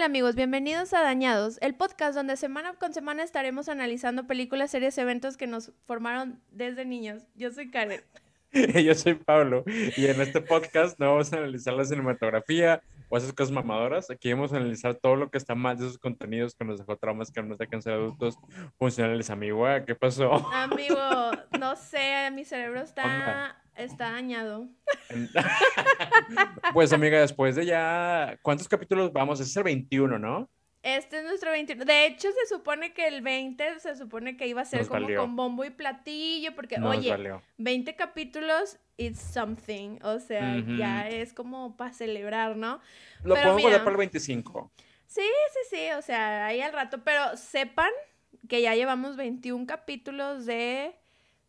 Hola amigos, bienvenidos a Dañados, el podcast donde semana con semana estaremos analizando películas, series, eventos que nos formaron desde niños. Yo soy Karen. Yo soy Pablo y en este podcast no vamos a analizar la cinematografía o esas cosas mamadoras. Aquí vamos a analizar todo lo que está mal de esos contenidos que nos dejó traumas que nos dejan ser adultos funcionales. Amigo, ¿qué pasó? Amigo, no sé, mi cerebro está, está dañado. pues amiga, después de ya, ¿cuántos capítulos vamos? Es el 21, ¿no? Este es nuestro 21. De hecho, se supone que el 20 se supone que iba a ser como con bombo y platillo, porque, oye, 20 capítulos is something. O sea, ya es como para celebrar, ¿no? Lo podemos guardar para el 25. Sí, sí, sí, o sea, ahí al rato. Pero sepan que ya llevamos 21 capítulos de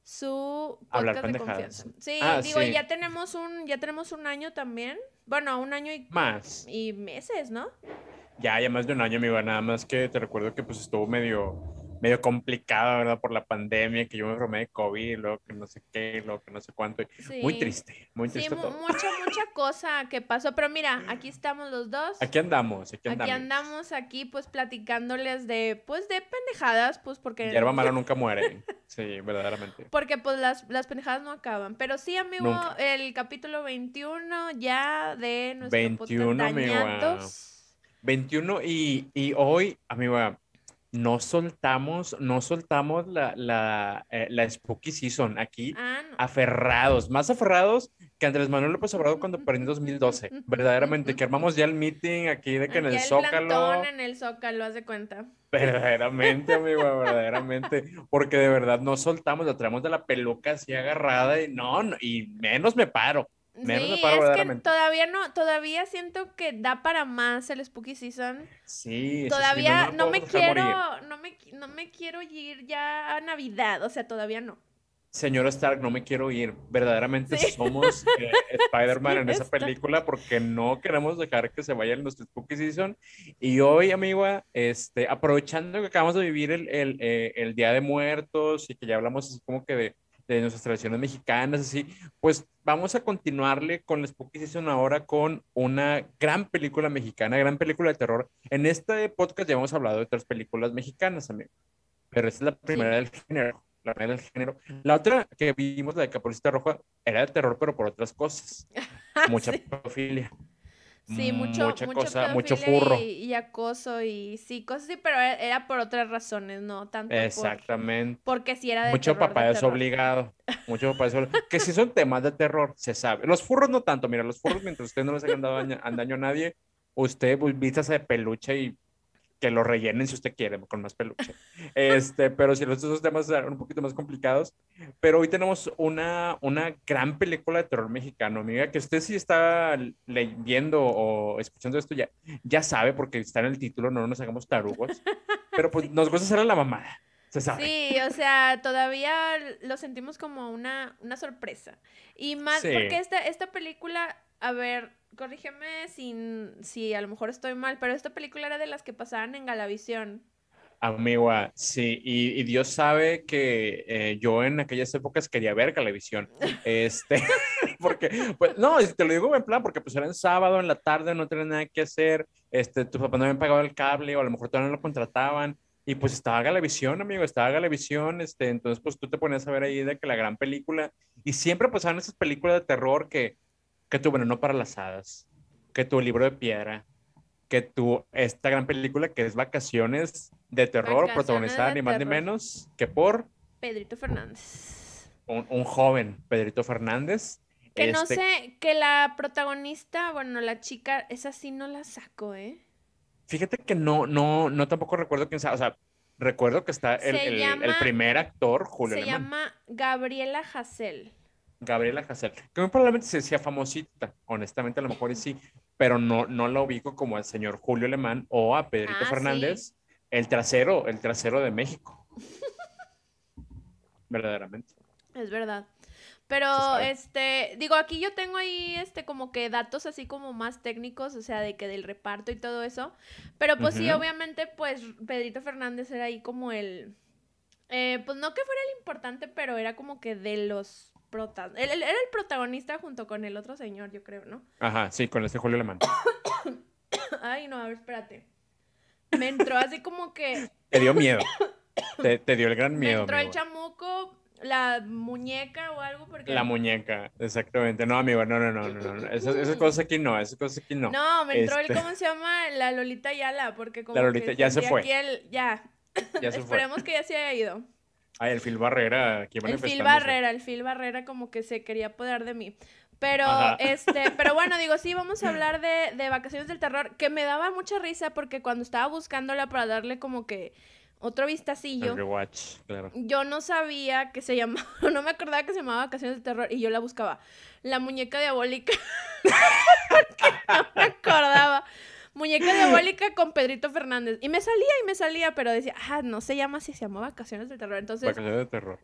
su podcast de confianza. Sí, ah, digo, ya tenemos un, ya tenemos un año también. Bueno, un año y más. Y meses, ¿no? Ya, ya más de un año, amigo. Nada más que te recuerdo que pues estuvo medio, medio complicado, ¿verdad? Por la pandemia, que yo me enfermé de COVID, luego que no sé qué, luego que no sé cuánto. Muy triste, muy triste. Sí, mucha, mucha cosa que pasó. Pero mira, aquí estamos los dos. Aquí andamos, aquí andamos. Aquí andamos, aquí pues platicándoles de, pues de pendejadas, pues porque... Hierba mala nunca muere. Sí, verdaderamente. Porque pues las, las pendejadas no acaban. Pero sí, amigo, el capítulo 21 ya de nuestro 21, podcast amigo. 21 y, y hoy, amigo, no soltamos, no soltamos la, la, eh, la Spooky Season aquí, ah, aferrados, más aferrados que Andrés Manuel López Obrador cuando perdió en 2012, verdaderamente, que armamos ya el meeting aquí de que en el, Zócalo. en el Zócalo, haz de cuenta. Verdaderamente, amigo, verdaderamente, porque de verdad no soltamos, la traemos de la peluca así agarrada y no, no y menos me paro. Sí, es que todavía no, todavía siento que da para más el Spooky Season. Sí, todavía no, me quiero, no me, no me quiero ir ya a Navidad, o sea, todavía no. Señor Stark, no me quiero ir. Verdaderamente somos eh, Spider-Man en esa película porque no queremos dejar que se vaya en nuestro Spooky Season. Y hoy, amiga, este, aprovechando que acabamos de vivir el, el, eh, el Día de Muertos y que ya hablamos así como que de, de nuestras tradiciones mexicanas, así, pues vamos a continuarle con la Spooky Season ahora con una gran película mexicana, gran película de terror. En este podcast ya hemos hablado de otras películas mexicanas también, pero esta es la primera del género. La primera del género. La otra que vimos, la de Capucita Roja, era de terror, pero por otras cosas. Mucha sí. Sí, mucho, mucha mucho cosa, mucho furro. Y, acoso y sí, cosas así, pero e, era por otras razones, no tanto Exactamente. porque si era de Mucho papá es obligado. Mucho papá es obligado. que si son temas de terror, se sabe. Los furros no tanto, mira, los furros mientras usted no les haya dado daño, daño a nadie, usted pues, vístase de peluche y que lo rellenen si usted quiere, con más peluche. Este, pero si los esos temas son un poquito más complicados. Pero hoy tenemos una, una gran película de terror mexicano, amiga, que usted si está leyendo o escuchando esto ya, ya sabe, porque está en el título, no nos hagamos tarugos. Pero pues nos gusta hacer la mamada. Se sabe. Sí, o sea, todavía lo sentimos como una, una sorpresa. Y más porque esta, esta película, a ver, corrígeme sin, si a lo mejor estoy mal, pero esta película era de las que pasaban en Galavisión. Amiga, sí, y, Dios sabe que eh, yo en aquellas épocas quería ver Galavisión. Este, porque, pues, no, te lo digo en plan, porque pues era en sábado, en la tarde, no tenía nada que hacer, este, tus papás no habían pagado el cable, o a lo mejor todavía no lo contrataban, y pues estaba Galavisión, amigo, estaba Galavisión, este, entonces pues tú te ponías a ver ahí de que la gran película, y siempre pasaban esas películas de terror que que tu Veneno para las Hadas, que tu Libro de Piedra, que tu esta gran película que es Vacaciones de Terror, protagonizada ni más ni menos que por Pedrito Fernández. Un, joven Pedrito Fernández. Que no este sé, que la protagonista, bueno, la chica, esa sí no la saco, ¿eh? Fíjate que no, no, no tampoco recuerdo quién sea, o sea, recuerdo que está el, el, primer actor, Julio. Se llama Gabriela Hassel. Gabriela Hassel, que muy probablemente se decía famosita, honestamente a lo mejor sí, pero no, no la ubico como al señor Julio Alemán o a Pedrito ah, Fernández, el trasero, el trasero de México. Verdaderamente. Es verdad. Pero, este, digo, aquí yo tengo ahí, este, como que datos así como más técnicos, o sea, de que del reparto y todo eso. Pero pues sí, obviamente, pues Pedrito Fernández era ahí como el, eh, pues no que fuera el importante, pero era como que de los él, era el protagonista junto con el otro señor, yo creo, ¿no? Ajá, sí, con este Julio Alemán. Ay, no, a ver, espérate. me entró así como que... Te dio miedo. te, te, dio el gran miedo. Me entró el chamuco, la muñeca o algo. Porque... La muñeca, exactamente. No, amigo, no, no, no, no. no. Esas, esas cosas aquí no, esas cosas aquí no. No, me entró el, este ¿cómo se llama? La Lolita Yala, porque como La Lolita, ya se fue. El, ya. ya se Esperemos que ya se haya ido. Ay, el Phil Barrera, aquí El Phil Barrera, el Phil Barrera como que se quería apoderar de mí. Pero, este, pero bueno, digo, sí, vamos a hablar de, de Vacaciones del Terror, que me daba mucha risa porque cuando estaba buscándola para darle como que otro vistacillo. rewatch, claro. Yo no sabía que se llamaba, no me acordaba que se llamaba Vacaciones del Terror y yo la buscaba. La muñeca diabólica. porque no me acordaba. Muñeca diabólica con Pedrito Fernández. Y me salía y me salía, pero decía, ah, no se llama si se llama Vacaciones del Terror. Entonces. Vacaciones del Terror.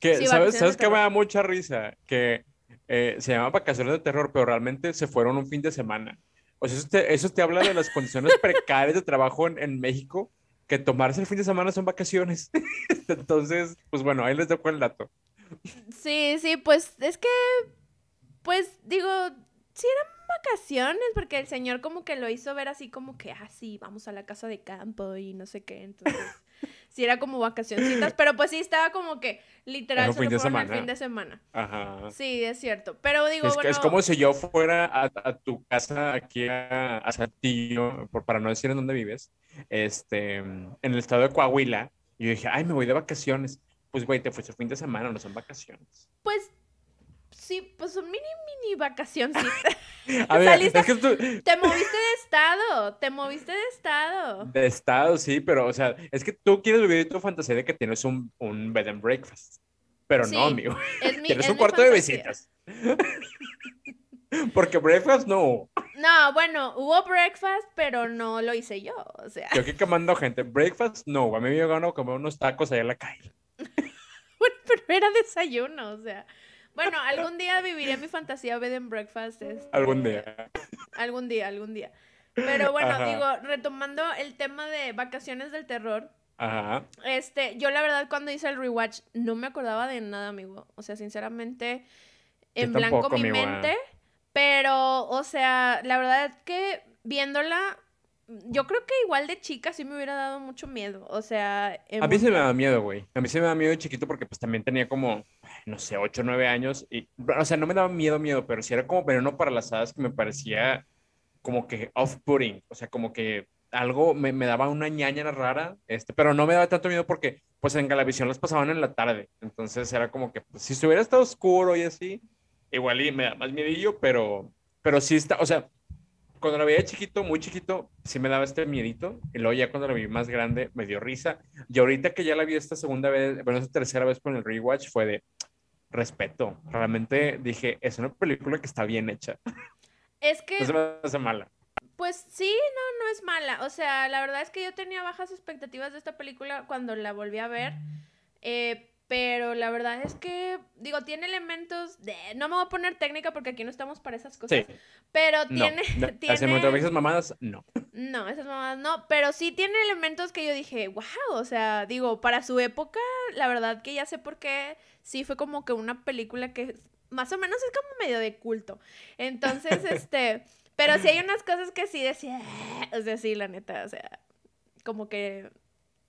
Que, ¿Sabes, ¿sabes qué me da mucha risa? Que eh, se llama Vacaciones de Terror, pero realmente se fueron un fin de semana. O sea, eso te, eso te habla de las condiciones precarias de trabajo en, en, México, que tomarse el fin de semana son vacaciones. Entonces, pues bueno, ahí les dejo el dato. Sí, sí, pues es que, pues digo, sí eran vacaciones, porque el señor como que lo hizo ver así como que, ah, sí, vamos a la casa de campo y no sé qué, entonces sí era como vacacioncitas, pero pues sí estaba como que literal solo fin semana. el fin de semana. Ajá. Sí, es cierto. Pero digo, es, bueno... es como si yo fuera a, tu casa aquí a, a Saltillo, por, para no decir en dónde vives, este, en el estado de Coahuila, y yo dije, ay, me voy de vacaciones. Pues, güey, te fuiste el fin de semana, no son vacaciones. Pues sí, pues son mini, mini vacacioncitas. A ver, es que tú... Te moviste de estado, te moviste de estado. De estado, sí, pero, o sea, es que tú quieres vivir tu fantasía de que tienes un, un bed and breakfast. Pero no, amigo. tienes un cuarto de visitas. Porque breakfast no. No, bueno, hubo breakfast, pero no lo hice yo, o sea. Yo aquí quemando gente, breakfast no, a mí me a comer unos tacos allá en la calle. bueno, pero era desayuno, o sea. Bueno, algún día viviré mi fantasía bed and breakfast. Este, algún día. Algún día, algún día. Pero bueno, digo, retomando el tema de vacaciones del terror. Ajá. Este, yo la verdad cuando hice el rewatch no me acordaba de nada, amigo. O sea, sinceramente, en blanco mi mente. Pero, o sea, la verdad que viéndola yo creo que igual de chica sí me hubiera dado mucho miedo. O sea. A mí se me da miedo, güey. A mí se me da miedo de chiquito porque pues también tenía como, no sé, 8 o 9 años. Y, o sea, no me daba miedo, miedo, pero sí era como veneno para las hadas que me parecía como que off-putting. O sea, como que algo me, me, daba una ñaña rara, este, pero no me daba tanto miedo porque pues en Galavisión las pasaban en la tarde. Entonces era como que pues, si estuviera estado oscuro y así, igual y me da más miedillo, pero, pero sí está, o sea, cuando la veía chiquito, muy chiquito, sí me daba este miedito. Y luego ya cuando la vi más grande, me dio risa. Y ahorita que ya la vi esta segunda vez, bueno, esta tercera vez con el rewatch, fue de respeto. Realmente dije, es una película que está bien hecha. Es que... No se me hace mala. Pues sí, no, no es mala. O sea, la verdad es que yo tenía bajas expectativas de esta película cuando la volví a ver. Eh, pero la verdad es que, digo, tiene elementos de... No me voy a poner técnica porque aquí no estamos para esas cosas. Sí. Pero tiene... No, tiene... esas mamadas, no. No, esas mamadas no. Pero sí tiene elementos que yo dije, wow, o sea, digo, para su época, la verdad que ya sé por qué sí fue como que una película que más o menos es como medio de culto. Entonces, este... Pero sí hay unas cosas que sí decía... O sea, sí, la neta, o sea... Como que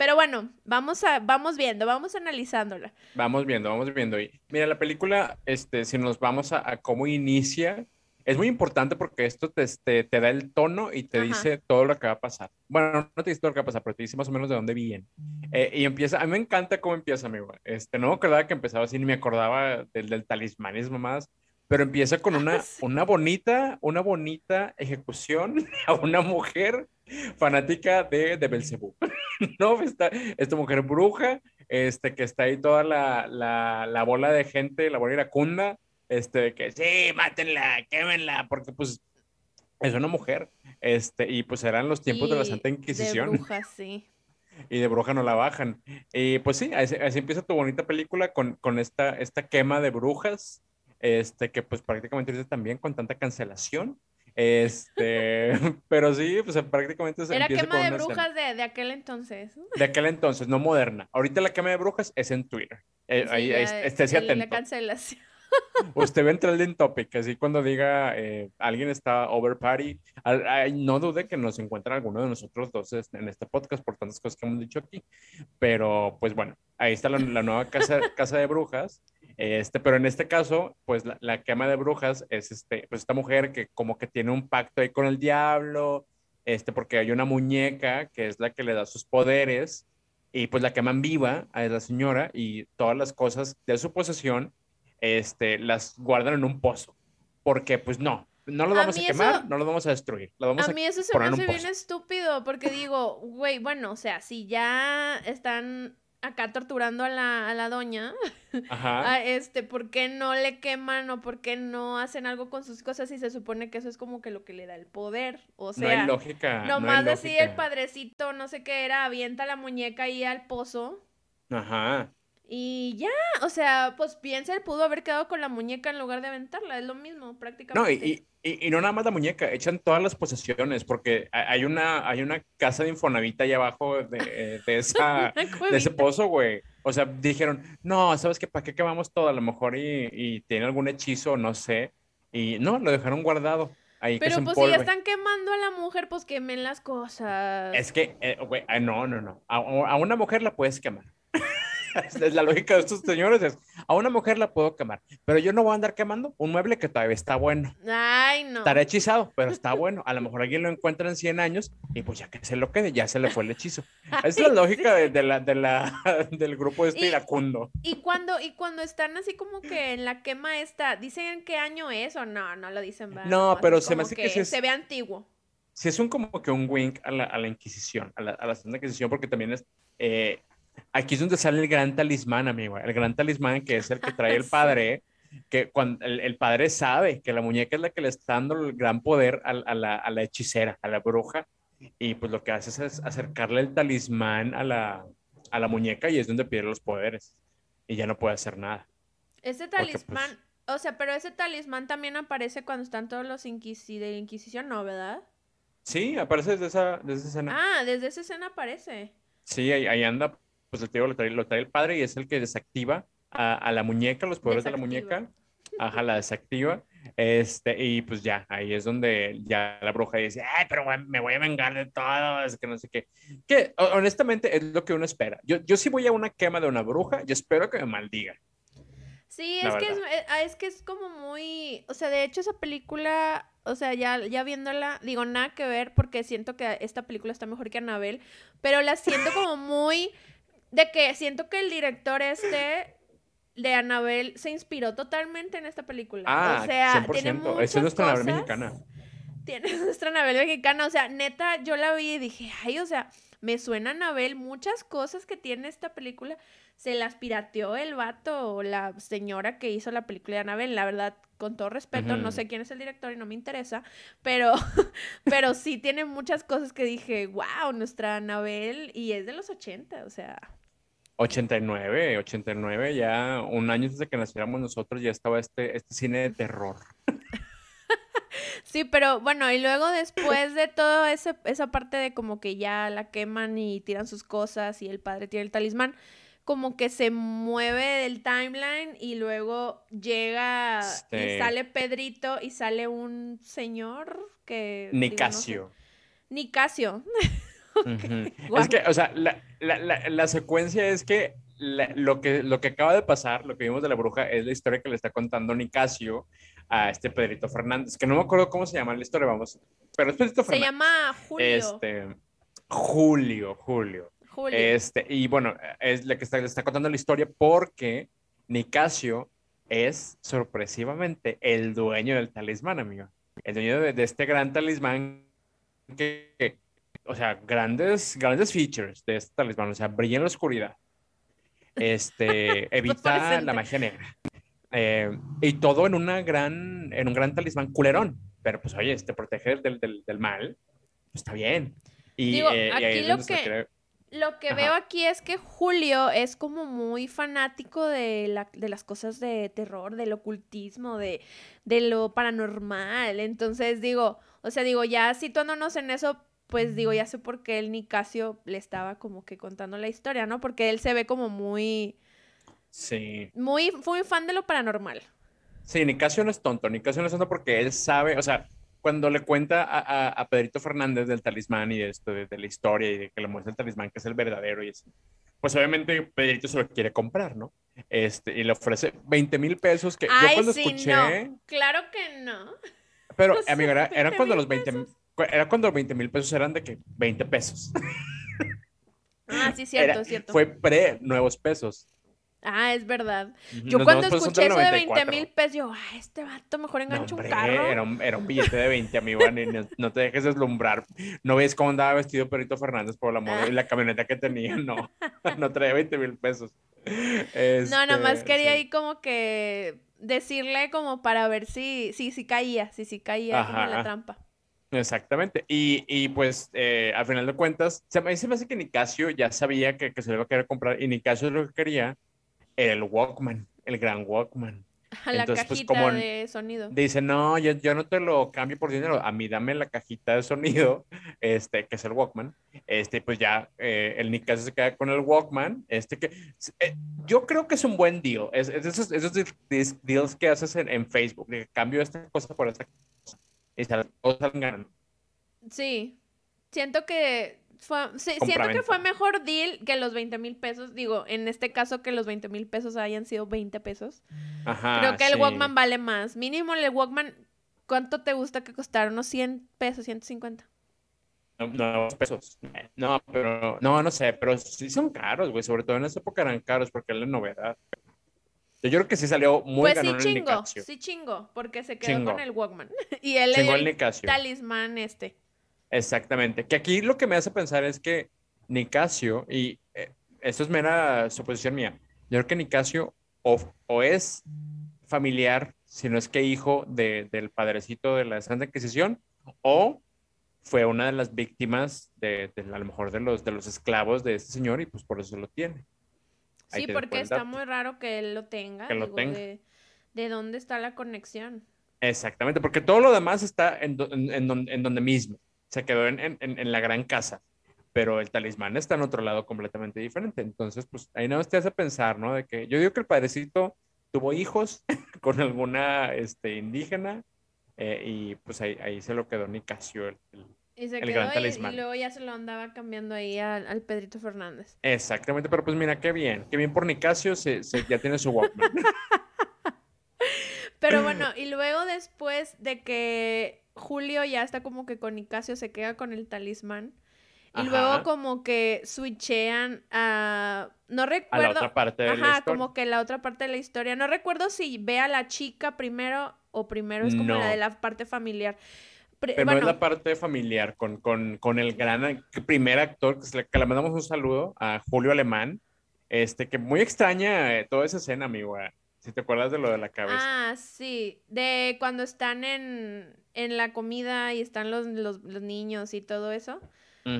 pero bueno, vamos a, vamos viendo, vamos analizándola. Vamos viendo, vamos viendo. Y mira, la película, este, si nos vamos a, cómo inicia, es muy importante porque esto te, este, te, da el tono y te dice todo lo que va a pasar. Bueno, no te dice todo lo que va a pasar, pero te dice más o menos de dónde viene. Eh, y empieza, a mí me encanta cómo empieza, amigo. Este, no me acordaba que empezaba así, ni me acordaba del, del talismanismo más, pero empieza con una, una bonita, una bonita ejecución a una mujer fanática de, de Belcebú. ¿No? Esta, esta mujer bruja, este, que está ahí toda la, la, la bola de gente, la bola iracunda, este, que sí, mátenla, quémenla, porque pues es una mujer, este, y pues eran los tiempos de la Santa Inquisición. De bruja, sí. Y de bruja no la bajan. Y pues sí, así, empieza tu bonita película con, con esta, esta quema de brujas, este, que pues prácticamente también con tanta cancelación, este, pero sí, pues prácticamente se Era quema de brujas de, de, aquel entonces. De aquel entonces, no moderna. Ahorita la quema de brujas es en Twitter. Eh, ahí, esté atento. La cancelación. Usted ve en trending topic, así cuando diga eh, alguien está over party, no dude que nos encuentre alguno de nosotros dos en este podcast por tantas cosas que hemos dicho aquí. Pero pues bueno, ahí está la, nueva casa, casa de brujas. Este, pero en este caso, pues la, la, quema de brujas es este, pues esta mujer que como que tiene un pacto ahí con el diablo, este, porque hay una muñeca que es la que le da sus poderes y pues la queman viva a la señora y todas las cosas de su posesión este, las guardan en un pozo. Porque pues no, no lo vamos a, quemar, no lo vamos a destruir. Lo vamos a, mí eso se me hace bien estúpido porque digo, güey, bueno, o sea, si ya están acá torturando a la, a la doña, Ajá. este, ¿por qué no le queman o por qué no hacen algo con sus cosas si se supone que eso es como que lo que le da el poder? O sea, no hay lógica. Nomás no así el padrecito, no sé qué era, avienta la muñeca ahí al pozo. Ajá. Y ya, o sea, pues piensa, él pudo haber quedado con la muñeca en lugar de aventarla, es lo mismo prácticamente. No, y, y, y, no nada más la muñeca, echan todas las posesiones, porque hay una, hay una casa de Infonavita ahí abajo de, de esa, de ese pozo, güey. O sea, dijeron, no, ¿sabes qué? ¿Para qué quemamos todo? A lo mejor y, y tiene algún hechizo, no sé. Y no, lo dejaron guardado. Ahí Pero pues si ya están quemando a la mujer, pues quemen las cosas. Es que, eh, güey, no, no, no. A, a, una mujer la puedes quemar. Es la lógica de estos señores es, a una mujer la puedo quemar, pero yo no voy a andar quemando un mueble que todavía está bueno. Ay, no. Estará hechizado, pero está bueno. A lo mejor alguien lo encuentra en 100 años y pues ya que se lo quede, ya se le fue el hechizo. Esa es la lógica de, la, de la, del grupo este iracundo. Y cuando, y cuando están así como que en la quema esta, ¿dicen qué año es o no? No lo dicen. No, pero se me hace que, se ve antiguo. Sí, es un como que un wink a la, a la Inquisición, a la, a la Santa Inquisición, porque también es, eh, Aquí es donde sale el gran talismán, amigo. El gran talismán que es el que trae el padre, que cuando el, padre sabe que la muñeca es la que le está dando el gran poder a, la, a la, hechicera, a la bruja, y pues lo que hace es acercarle el talismán a la, a la muñeca y es donde pierde los poderes. Y ya no puede hacer nada. Ese pues, talismán, o sea, pero ese talismán también aparece cuando están todos los inquisi de Inquisición, ¿no, verdad? Sí, aparece desde esa, desde esa escena. Ah, desde esa escena aparece. Sí, ahí, ahí anda pues el tío lo trae, lo trae el padre y es el que desactiva a, la muñeca, los poderes de la muñeca. Ajá, la desactiva. Este, y pues ya, ahí es donde ya la bruja dice, ay, pero me voy a vengar de todo, es que no sé qué. Que honestamente es lo que uno espera. Yo, yo sí voy a una quema de una bruja y espero que me maldiga. Sí, es que es, eh, ah, es, que es como muy, o sea, de hecho esa película, o sea, ya, ya viéndola, digo, nada que ver porque siento que esta película está mejor que Anabel, pero la siento como muy de que siento que el director este de Anabel se inspiró totalmente en esta película. Ah, o sea, tiene muchas es nuestra Anabel mexicana. Tiene nuestra Anabel mexicana. O sea, neta, yo la vi y dije, ay, o sea, me suena Anabel. Muchas cosas que tiene esta película se las pirateó el vato o la señora que hizo la película de Anabel. La verdad, con todo respeto, no sé quién es el director y no me interesa, pero, pero sí tiene muchas cosas que dije, wow, nuestra Anabel, y es de los 80, o sea. 89, 89, ya un año desde que naciéramos nosotros ya estaba este, este cine de terror. Sí, pero bueno, y luego después de todo ese, esa parte de como que ya la queman y tiran sus cosas y el padre tiene el talismán, como que se mueve el timeline y luego llega y este sale Pedrito y sale un señor que... Nicasio. Nicasio. Es que, o sea, la, la, la, secuencia es que lo que lo que acaba de pasar, lo que vimos de la bruja, es la historia que le está contando Nicasio a este Pedrito Fernández, que no me acuerdo cómo se llama la historia, vamos, pero es Pedrito Fernández. Se llama Julio. Este, Julio, Julio. Julio. Este, y bueno, es la que está, le está contando la historia porque Nicasio es sorpresivamente el dueño del talismán, amigo. El dueño de, de este gran talismán que, o sea, grandes, grandes features de este talismán, o sea, brilla en la oscuridad, este, evita la magia negra, eh, y todo en, una gran, en un gran talismán culerón, pero pues oye, te protege del, del, del mal, pues, está bien. Y, Digo, eh, aquí lo que, lo que veo aquí es que Julio es como muy fanático de, la, de las cosas de terror, del ocultismo, de, de lo paranormal, entonces digo, o sea, digo, ya situándonos en eso, pues digo, ya sé por qué el Nicasio le estaba como que contando la historia, ¿no? Porque él se ve como muy... Sí. Muy, muy fan de lo paranormal. Sí, Nicasio no es tonto, Nicasio no es tonto porque él sabe, o sea, cuando le cuenta a, a, Pedrito Fernández del talismán y de esto, de, la historia y de que le muestra el talismán que es el verdadero y eso, pues obviamente Pedrito se lo quiere comprar, ¿no? Este, y le ofrece 20 mil pesos que yo cuando escuché... Claro que no. Pero, amigo, era, eran cuando los 20 era cuando los 20 mil pesos eran de que 20 pesos. Ah, sí, cierto, cierto. Fue pre nuevos pesos. Ah, es verdad. Yo cuando escuché eso de 20 mil pesos, yo, ah, este vato mejor engancha un carro. Era un, era un, billete de 20, amigo, no, no, te dejes deslumbrar. No ves cómo andaba vestido Perito Fernández por la moda y la camioneta que tenía, no, no traía 20 mil pesos. no, nomás este, quería ahí como que decirle como para ver si, si, si caía, si, si caía en la trampa. Exactamente. Y, y pues, eh, al final de cuentas, se me, se me hace que Nicasio ya sabía que, que se le iba a querer comprar y Nicasio lo que quería el Walkman, el gran Walkman. la Entonces, pues, cajita como de sonido. Dice, no, yo, yo, no te lo cambio por dinero, a mí dame la cajita de sonido, este, que es el Walkman. Este, pues ya eh, el Nick se queda con el Walkman. Este que eh, yo creo que es un buen deal. Es, esos, esos, deals que haces en, en, Facebook, de cambio esta cosa por esta cosa. Y se ganan. Sí. Siento que siento que fue mejor deal que los 20 mil pesos. Digo, en este caso que los 20 mil pesos hayan sido 20 pesos. Ajá, Creo que el Walkman vale más. Mínimo el Walkman, ¿cuánto te gusta que costara? ¿Unos 100 pesos, 150? No, no, pesos. No, pero, no, no sé, pero sí son caros, güey. Sobre todo en esa época eran caros porque es la novedad. Yo creo que sí salió muy pues sí chingo, sí chingo, porque se quedó con el Walkman. y él le dio el talismán este. Exactamente. Que aquí lo que me hace pensar es que Nicasio, y eh, esto es mera suposición mía, yo creo que Nicasio o, o es familiar, si no es que hijo de, del padrecito de la Santa Inquisición, o fue una de las víctimas de, a lo mejor de los, de los esclavos de este señor y pues por eso lo tiene. Sí, porque está muy raro que él lo tenga. Que lo tenga. De, de, dónde está la conexión? Exactamente, porque todo lo demás está en, en, en donde mismo se quedó en, la gran casa, pero el talismán está en otro lado completamente diferente. Entonces, pues ahí no te hace pensar, ¿no? De que yo digo que el padrecito tuvo hijos con alguna este, indígena eh, y pues ahí, ahí, se lo quedó Nicasio, el, el, gran talismán. Y, luego ya se lo andaba cambiando ahí al, al, Pedrito Fernández. Exactamente, pero pues mira, qué bien, qué bien por Nicasio, se, se ya tiene su Walkman. pero bueno, y luego después de que Julio ya está como que con Nicasio se queda con el talismán. Y luego como que switchean a... No recuerdo... A la otra parte de la historia. como que la otra parte de la historia. No recuerdo si ve a la chica primero o primero es como la de la parte familiar. Pero es la parte familiar con, con, con el gran primer actor, que, le mandamos un saludo a Julio Alemán, este, que muy extraña eh, toda esa escena, amigo. Eh. Si te acuerdas de lo de la cabeza. Ah, sí. De cuando están en, en la comida y están los, los, los niños y todo eso.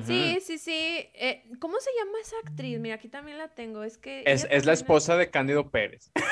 Sí, sí, sí. Eh, ¿Cómo se llama esa actriz? Mira, aquí también la tengo. Es que. Es, es la esposa de Cándido Pérez.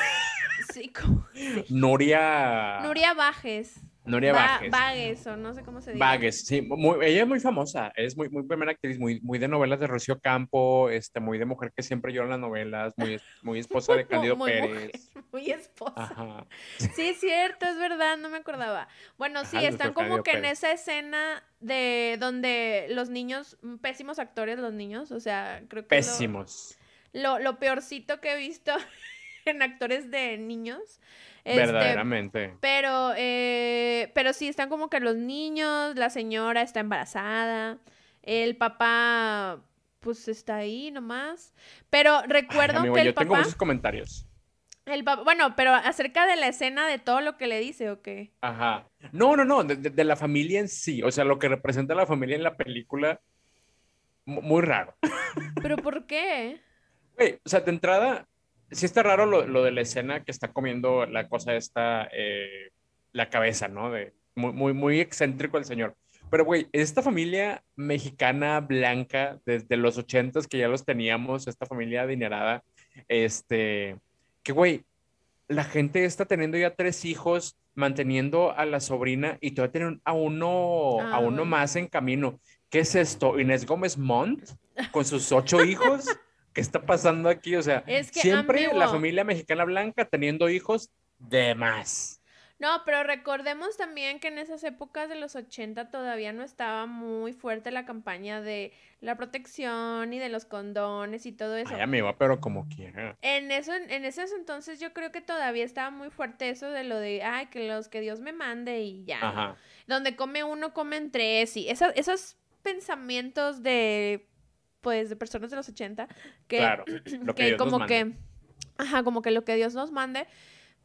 Sí, ¿cómo? Nuria. Nuria Bajes. Nuria Bajes. Vagues, o no sé cómo se dice. Vagues, sí. ella es muy famosa. Es muy, muy primera actriz, muy, muy de novelas de Rocío Campo, este, muy de mujer que siempre llora en las novelas, muy, muy esposa de Cándido Pérez. muy esposa. Ajá. Sí, es cierto, es verdad, no me acordaba. Bueno, sí, están como que en esa escena de donde los niños, pésimos actores los niños, o sea, creo que. Pésimos. Lo, lo, lo peorcito que he visto en actores de niños. Este, Verdaderamente. Pero, eh, pero sí, están como que los niños, la señora está embarazada, el papá, pues está ahí nomás. Pero recuerdo que el yo tengo muchos comentarios. El papá, bueno, pero acerca de la escena de todo lo que le dice, ¿o qué? Ajá. No, no, no, de, de la familia en sí, o sea, lo que representa la familia en la película, muy raro. ¿Pero por qué? o sea, de entrada, sí está raro lo, de la escena que está comiendo la cosa esta, eh, la cabeza, ¿no? De, muy, muy, muy excéntrico el señor. Pero, güey, esta familia mexicana blanca desde los ochentas que ya los teníamos, esta familia adinerada, este, que, güey, la gente está teniendo ya tres hijos, manteniendo a la sobrina y todavía tienen a uno, a uno más en camino. ¿Qué es esto? Inés Gómez Montt con sus ocho hijos. ¿Qué está pasando aquí? O sea, siempre la familia mexicana blanca teniendo hijos de más. No, pero recordemos también que en esas épocas de los 80 todavía no estaba muy fuerte la campaña de la protección y de los condones y todo eso. Ay, amiga, pero como quiera. En eso, en esos entonces yo creo que todavía estaba muy fuerte eso de lo de, ay, que los que Dios me mande y ya. Ajá. Donde come uno, comen tres y esos, esos pensamientos de, pues, de personas de los 80 que, Claro, lo que nos como que, ajá, como que lo que Dios nos mande.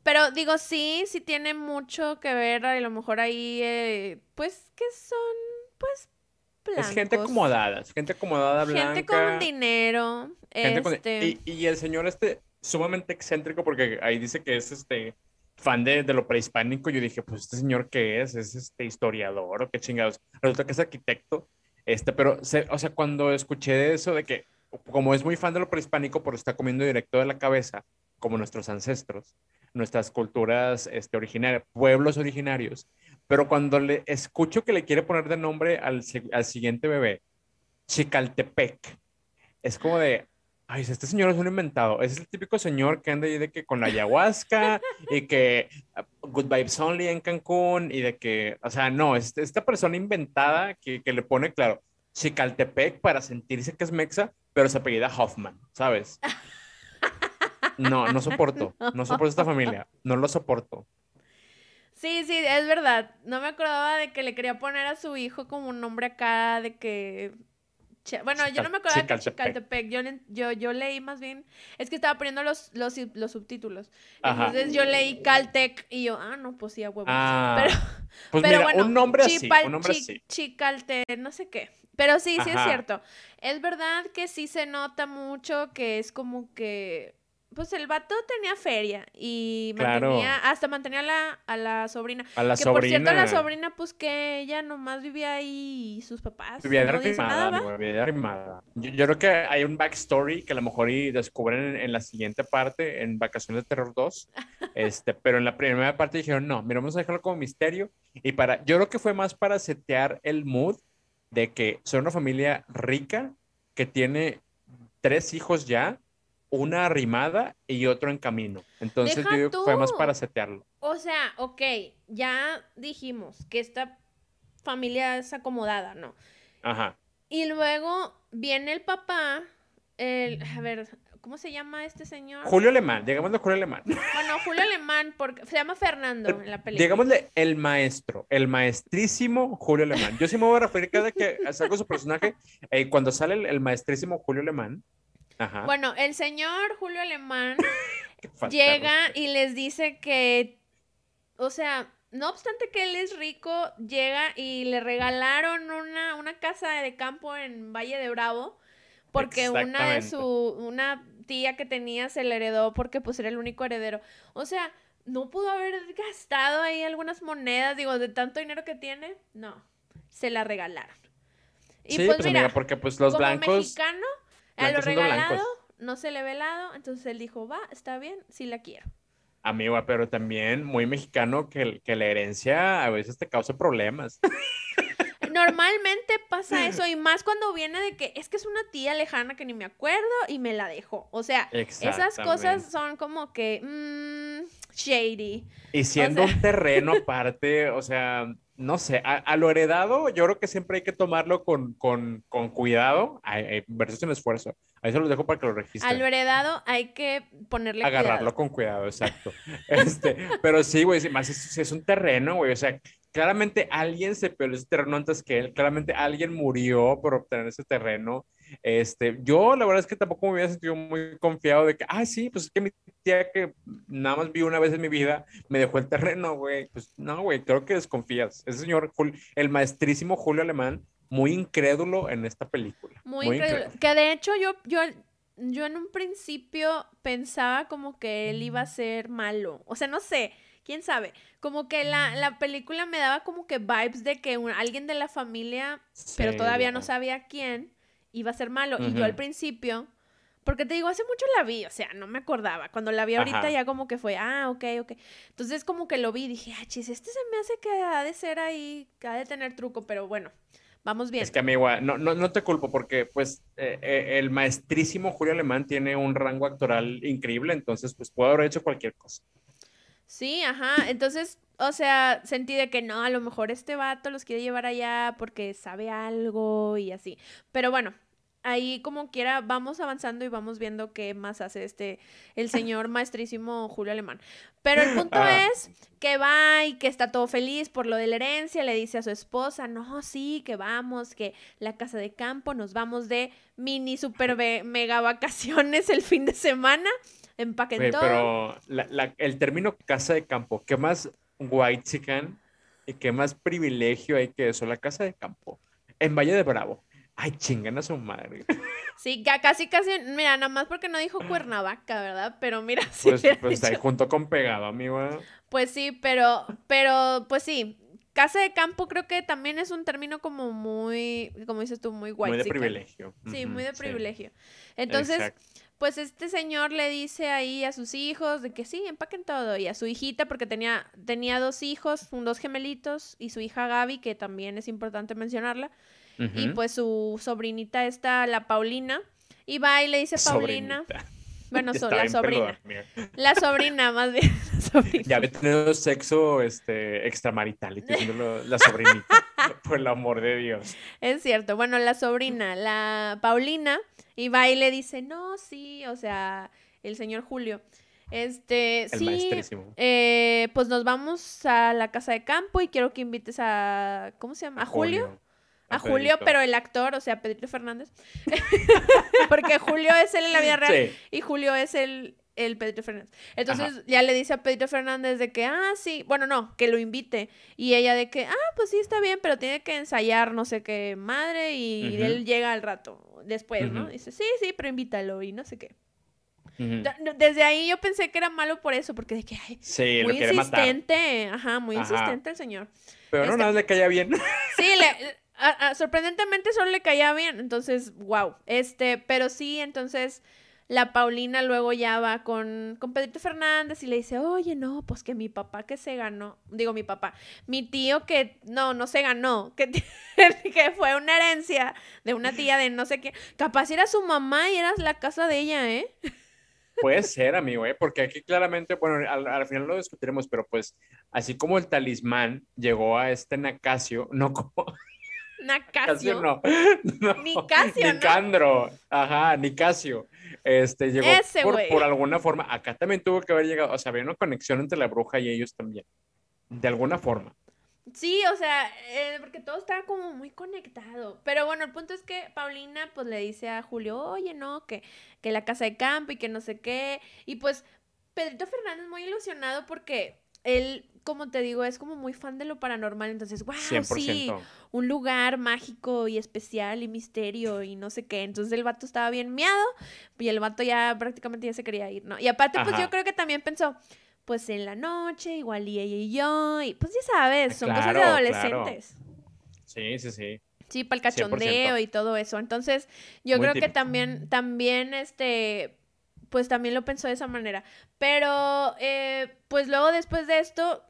Pero digo, sí, sí tiene mucho que ver, a lo mejor ahí, eh, pues, que son, pues, blancos. Es gente acomodada, es gente acomodada blanca. Gente con dinero, gente con- este... y, y el señor este sumamente excéntrico porque ahí dice que es este fan de, de lo prehispánico. Yo dije, pues este señor qué es, es este historiador o qué chingados. Resulta que es arquitecto. Este, pero, o sea, cuando escuché de eso de que como es muy fan de lo prehispánico, pero está comiendo directo de la cabeza, como nuestros ancestros, nuestras culturas este, originarias, pueblos originarios. Pero cuando le escucho que le quiere poner de nombre al, al siguiente bebé, Chicaltepec, es como de, ay, este señor es un inventado. Es el típico señor que anda ahí de que con la ayahuasca y que uh, Good Vibes Only en Cancún y de que, o sea, no, es esta persona inventada que, que le pone, claro, Chicaltepec para sentirse que es mexa, pero se apellida Hoffman, ¿sabes? No, no soporto, no soporto esta familia, no lo soporto. Sí, sí, es verdad. No me acordaba de que le quería poner a su hijo como un nombre acá de que... Bueno, yo no me que Chicaltepec. Chicaltepec. Yo, yo, yo leí más bien... Es que estaba poniendo los, los, los subtítulos. Ajá. Entonces yo leí Caltech y yo, ah, no, pues sí, a huevo. Ah, Pero, pues pero mira, bueno, un nombre así, un nombre Chi- así. Chicalte, no sé qué. Pero sí, sí es cierto. Es verdad que sí se nota mucho que es como que. Pues el vato tenía feria y Claro. mantenía, hasta mantenía a la, a la sobrina. A la que por cierto, la sobrina. sobrina, pues que ella nomás vivía ahí y sus papás. Vivía de no nada, arrimada, amigo, vivía de arrimada. Yo, yo creo que hay un backstory que a lo mejor y descubren en, en la siguiente parte, en Vacaciones de Terror 2, este, pero en la primera parte dijeron, no, mira, vamos a dejarlo como misterio, y para, yo creo que fue más para setear el mood de que son una familia rica que tiene tres hijos ya, una arrimada y otro en camino. Entonces Deja yo fue más para setearlo. O sea, ok, ya dijimos que esta familia es acomodada, ¿no? Ajá. Y luego viene el papá, el, a ver, ¿cómo se llama este señor? Julio Alemán, digámosle Julio Alemán. Bueno, Julio Alemán, porque se llama Fernando en la película. Digámosle el maestro, el maestrísimo Julio Alemán. Yo sí me voy a referir cada que salgo su personaje, eh, cuando sale el, el maestrísimo Julio Alemán. Ajá. Bueno, el señor Julio Alemán llega y les dice que, o sea, no obstante que él es rico, llega y le regalaron una, una casa de campo en Valle de Bravo porque una de su, una tía que tenía se le heredó porque pues era el único heredero. O sea, no pudo haber gastado ahí algunas monedas, digo, de tanto dinero que tiene, no, se la regalaron. Y sí, pues, pues, mira, amiga, porque pues los como blancos, mexicano, a lo regalado blancos. no se le ve helado, entonces él dijo, va, está bien, sí la quiero. amiga, pero también muy mexicano que, que la herencia a veces te causa problemas. Normalmente pasa eso y más cuando viene de que es que es una tía lejana que ni me acuerdo y me la dejó. O sea, esas cosas son como que mm, shady. Y siendo sea- un terreno aparte, o sea, no sé, a, a lo heredado yo creo que siempre hay que tomarlo con, con, con cuidado, ay, ay, versus un esfuerzo. Ahí se los dejo para que lo A registren. lo heredado hay que ponerle agarrarlo cuidado. con cuidado, exacto. Este, pero sí, güey, si más es, si es un terreno, güey, o sea, claramente alguien se peleó ese terreno antes que él, claramente alguien murió por obtener ese terreno. Este, yo la verdad es que tampoco me hubiera sentido muy confiado de que, ah, sí, pues es que mi tía que nada más vi una vez en mi vida me dejó el terreno, güey. Pues no, güey, creo que desconfías. Ese señor, el maestrísimo Julio Alemán, muy incrédulo en esta película. Muy increíble. Que de hecho yo, yo, yo en un principio pensaba como que él iba a ser malo. O sea, no sé, quién sabe. Como que la, la película me daba como que vibes de que un- alguien de la familia, pero todavía no sabía quién, iba a ser malo. Y yo al principio, porque te digo, hace mucho la vi, o sea, no me acordaba. Cuando la vi ahorita Ajá. ya como que fue, ah, ok, ok. Entonces como que lo vi y dije, ah, chis, este se me hace que ha de ser ahí, que ha de tener truco, pero bueno, vamos bien. Es que, amigo, no, no, no te culpo porque, pues, eh, eh, el maestrísimo Julio Alemán tiene un rango actoral increíble, entonces, pues, puede haber hecho cualquier cosa. Sí, ajá. Entonces, o sea, sentí de que no, a lo mejor este vato los quiere llevar allá porque sabe algo y así. Pero bueno, ahí como quiera vamos avanzando y vamos viendo qué más hace este el señor maestrísimo Julio Alemán. Pero el punto Ah. es que va y que está todo feliz por lo de la herencia, le dice a su esposa, "No, sí, que vamos, que la casa de campo nos vamos de mini super mega vacaciones el fin de semana." Todo. pero la- la- el término casa de campo, ¿qué más white chican y qué más privilegio hay que eso? La casa de campo en Valle de Bravo. Ay, chingan a su madre. Sí, ca- casi, casi, mira, nada más porque no dijo Cuernavaca, ¿verdad? Pero mira, sí Pues, pues está ahí junto con pegado, amigo. Pues sí, pero, pero, pues sí, casa de campo creo que también es un término como muy, como dices tú, muy white. Muy de privilegio. Sí, muy de sí. privilegio. Entonces, Exacto. Pues este señor le dice ahí a sus hijos de que sí, empaquen todo. Y a su hijita, porque tenía, tenía dos hijos, dos gemelitos, y su hija Gaby, que también es importante mencionarla. Y pues su sobrinita está, la Paulina. Y va y le dice Paulina. Sobrinita. Bueno, so- la sobrina. La sobrina, más bien. La sobrina. Ya había tenido sexo este, extramarital y diciéndolo la sobrinita. Por el amor de Dios. Es cierto. Bueno, la sobrina, la Paulina, y va y le dice, no, sí, o sea, el señor Julio. Este, El sí, eh, pues nos vamos a la casa de campo y quiero que invites a, ¿cómo se llama? ¿A Julio? A Julio, pero el actor, o sea, Pedrito Fernández. Porque Julio es él en la vida real Sí. y Julio es el, el Pedrito Fernández. Entonces ya le dice a Pedrito Fernández de que, ah, sí, bueno, no, que lo invite. Y ella de que, ah, pues sí, está bien, pero tiene que ensayar no sé qué madre y él llega al rato después, ¿no? Dice, sí, sí, pero invítalo y no sé qué. Desde ahí yo pensé que era malo por eso, porque de que, ay, Sí, muy matar. insistente, ajá, muy Ajá. insistente el señor. Pero no, nada, le caía bien. Sí, le, a- a- sorprendentemente solo le caía bien, entonces, wow. Este, pero sí, entonces la Paulina luego ya va con, con Pedrito Fernández y le dice, oye, no, pues que mi papá que se ganó, digo mi papá, mi tío que, no, no se ganó, que, que fue una herencia de una tía de no sé qué, capaz era su mamá y era la casa de ella, ¿eh? Puede ser, amigo, ¿eh? porque aquí claramente, bueno, al, al final lo discutiremos, pero pues así como el talismán llegó a este Nacasio, no como Nacasio. Casio, no, no, Nicasio, ¿no? Nicandro, ajá, Nicasio, este, llegó Ese por, güey. por alguna forma, acá también tuvo que haber llegado, o sea, había una conexión entre la bruja y ellos también, de alguna forma. Sí, o sea, eh, porque todo estaba como muy conectado. Pero bueno, el punto es que Paulina pues le dice a Julio, oye, no, que, que la casa de campo y que no sé qué. Y pues Pedrito Fernández muy ilusionado porque él, como te digo, es como muy fan de lo paranormal. Entonces, wow, 100%. sí, un lugar mágico y especial y misterio y no sé qué. Entonces el vato estaba bien miado y el vato ya prácticamente ya se quería ir, ¿no? Y aparte, pues yo creo que también pensó, pues en la noche, igual y ella y yo, y pues ya sabes, son cosas de Claro, adolescentes. Sí, sí, sí. Sí, para el cachondeo 100%. y todo eso. Entonces, yo Muy creo que también, también, este, pues también lo pensó de esa manera. Pero, eh, pues luego después de esto,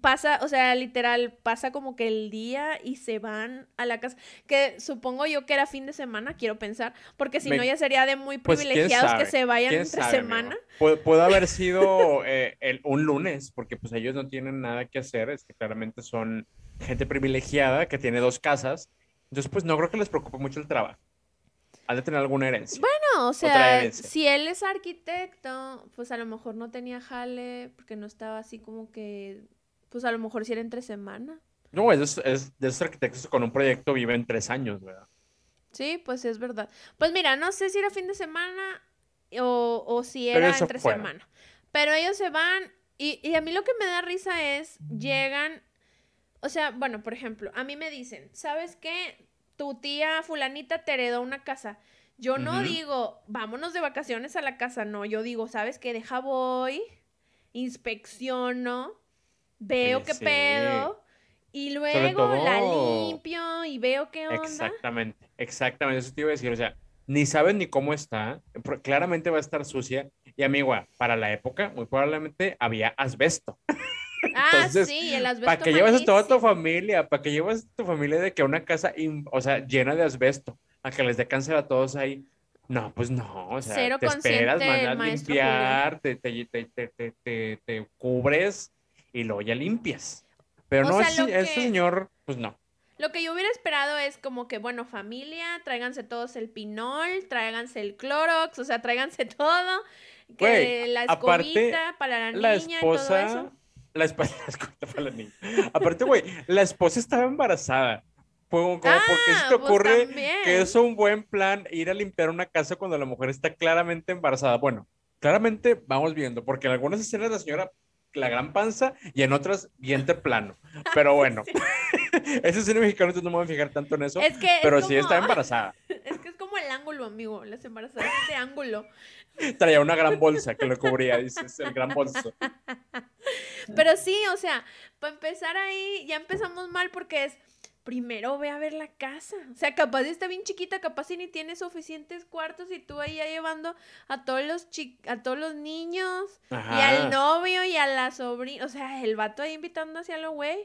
pasa, o sea, literal, pasa como que el día y se van a la casa, que supongo yo que era fin de semana, quiero pensar, porque si Me- no ya sería de muy Pues, ¿quién privilegiados que se vayan ¿Quién entre sabe, semana. Pu- pudo haber sido eh, el- un lunes, porque pues ellos no tienen nada que hacer, es que claramente son gente privilegiada que tiene dos casas, entonces pues no creo que les preocupe mucho el trabajo. Han de tener alguna herencia. No, o sea, si él es arquitecto, pues a lo mejor no tenía jale, porque no estaba así como que, pues a lo mejor si era entre semana. No, es, es de esos arquitectos que con un proyecto viven tres años, ¿verdad? Sí, pues es verdad. Pues mira, no sé si era fin de semana o, o si era entre semana. Pero ellos se van y, y a mí lo que me da risa es, llegan, o sea, bueno, por ejemplo, a mí me dicen, ¿sabes qué? Tu tía fulanita te heredó una casa. Yo no digo, vámonos de vacaciones a la casa, no, yo digo, ¿sabes qué? Deja voy, inspecciono, veo Oye, qué sí. pedo y luego la todo- limpio y veo qué onda. Exactamente, exactamente, eso te iba a decir, o sea, ni saben ni cómo está, claramente va a estar sucia, y amiga, para la época, muy probablemente había asbesto. Ah, Entonces, sí, el asbesto Para que lleves a toda tu malísimo. familia, para que lleves a tu familia de que una casa, in- o sea, llena de asbesto, a que les dé cáncer a todos ahí. No, pues no, o sea, te esperas, mandas limpiar, te, te, te, cubres y luego ya limpias. Pero no, ese, señor, pues no. Lo que yo hubiera esperado es como que, bueno, familia, tráiganse todos el pinol, tráiganse el clorox, o sea, tráiganse todo, que la escobita para la niña y todo eso. La, esposa, para la niña. Aparte, güey, la esposa estaba embarazada. Como, como porque se te pues ocurre que es un buen plan ir a limpiar una casa cuando la mujer está claramente embarazada. Bueno, claramente vamos viendo, porque en algunas escenas la señora la gran panza y en otras vientre plano. Pero bueno, ese cine mexicano, entonces no me voy a fijar tanto en eso. pero sí está embarazada. Es que es como el ángulo, amigo, las embarazadas, ese ángulo. Traía una gran bolsa que lo cubría, dices, el gran bolso. Pero sí, o sea, para empezar ahí, ya empezamos mal porque es primero ve a ver la casa. O sea, capaz está bien chiquita, capaz si ni tiene suficientes cuartos y tú ahí ya llevando a todos los a todos los niños y al novio y a la sobrina. O sea, el vato ahí invitando hacia lo güey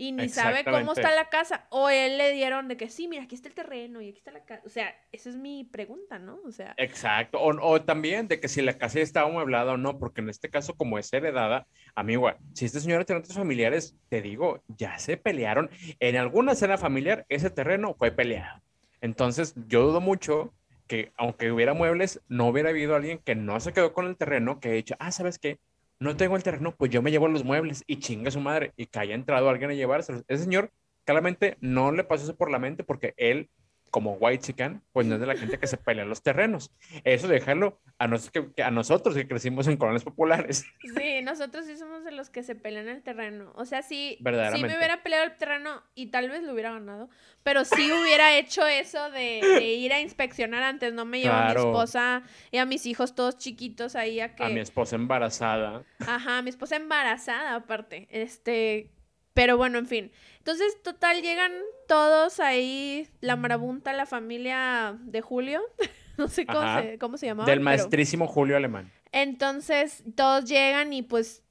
y ni sabe cómo está la casa. O él le dieron de que sí, mira, aquí está el terreno y aquí está la casa. O sea, esa es mi pregunta, ¿no? O sea. Exacto. O, también de que si la casa ya está amueblada o no, porque en este caso, como es heredada, amigo, si este señor tiene otros familiares, te digo, ya se pelearon. En alguna cena familiar, ese terreno fue peleado. Entonces, yo dudo mucho que aunque hubiera muebles, no hubiera habido alguien que no se quedó con el terreno, que ha dicho, ah, ¿sabes qué? No tengo el terreno, pues yo me llevo los muebles y chinga su madre y que haya entrado alguien a llevárselos. Ese señor claramente no le pasó eso por la mente porque él como white chican, pues no es de la gente que se pelea los terrenos. Eso dejarlo a, que, a nosotros que crecimos en colonias populares. Sí, nosotros sí somos de los que se pelean el terreno. O sea, sí, sí me hubiera peleado el terreno y tal vez lo hubiera ganado, pero sí hubiera hecho eso de, ir a inspeccionar antes. No me llevo a mi esposa y a mis hijos todos chiquitos ahí a que... A mi esposa embarazada. Ajá, mi esposa embarazada aparte. Este, pero bueno, en fin. Entonces, total, llegan todos ahí, la marabunta, la familia de Julio. no sé cómo se, cómo se llamaba. Del maestrísimo Julio Alemán. Entonces, todos llegan y pues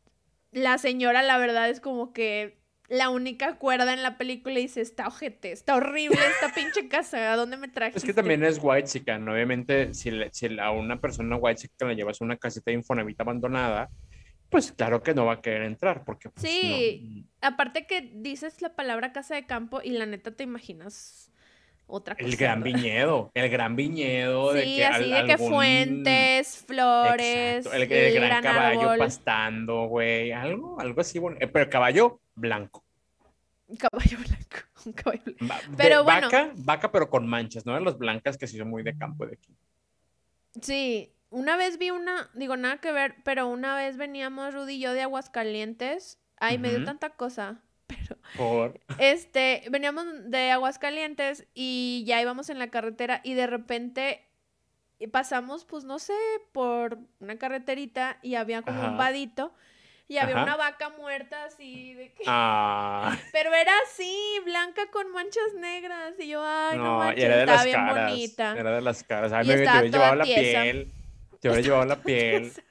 la señora, la verdad, es como que la única cuerda en la película y dice, está ojete, está horrible esta pinche casa, ¿a dónde me trajiste? Es que también es white chican, obviamente si, si a una persona white chican la llevas a una casita de Infonavit abandonada, pues claro que no va a querer entrar, porque pues, Sí, aparte que dices la palabra casa de campo y la neta te imaginas otra cosa. El gran viñedo, el gran viñedo. Sí, de que así de que fuentes, flores, el, gran, caballo pastando, güey, algo, algo así, bueno, eh, pero el caballo blanco. Caballo blanco, un caballo blanco. Pero bueno. Vaca, vaca, pero con manchas, ¿no? Las blancas que sí son muy de campo de aquí. Sí, una vez vi una, digo, nada que ver, pero una vez veníamos Rudy y yo de Aguascalientes. Ay, me dio tanta cosa. Pero. Por. Este, veníamos de Aguascalientes y ya íbamos en la carretera y de repente pasamos, pues no sé, por una carreterita y había como un vadito. Y había una vaca muerta así de que... Ah. Pero era así, blanca con manchas negras. Y yo, ay, no, manches, era de estaba las bien caras, bonita. Era de las caras. Ay, y me, había llevado la piel. Te hubiera llevado la piel.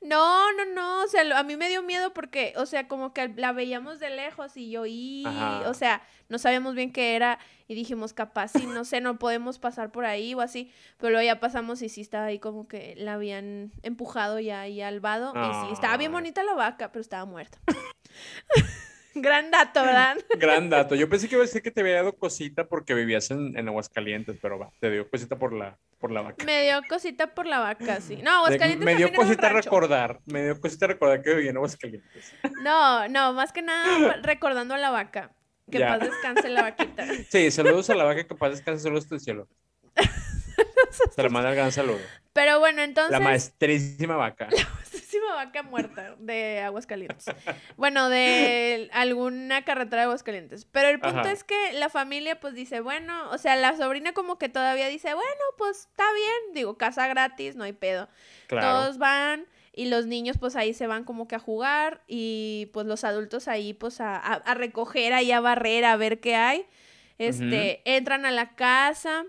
No, no, no, o sea, a mí me dio miedo porque, o sea, como que la veíamos de lejos y yo, y, o sea, no sabíamos bien qué era y dijimos, capaz, sí, no sé, no podemos pasar por ahí o así, pero luego ya pasamos y sí estaba ahí como que la habían empujado ya ahí al vado y sí, estaba bien bonita la vaca, pero estaba muerta. Gran dato, ¿verdad? Gran dato. Yo pensé que iba a decir que te había dado cosita porque vivías en, en Aguascalientes, pero va, te dio cosita por la, por la vaca. Me dio cosita por la vaca, sí. No, Aguascalientes Me dio cosita recordar, me dio cosita recordar que vivía en Aguascalientes. No, no, más que nada recordando a la vaca. Que paz descanse la vaquita. Sí, saludos a la vaca, que paz descanse, saludos del cielo. Se le manda el gran saludo. Pero bueno, entonces. La maestrísima vaca. La maestrísima vaca muerta de Aguascalientes. bueno, de alguna carretera de Aguascalientes. Pero el punto es que la familia, pues dice, bueno, o sea, la sobrina como que todavía dice, bueno, pues está bien. Digo, casa gratis, no hay pedo. Todos van y los niños pues ahí se van como que a jugar y pues los adultos ahí pues a, a, recoger ahí a barrer a ver qué hay. Este, entran a la casa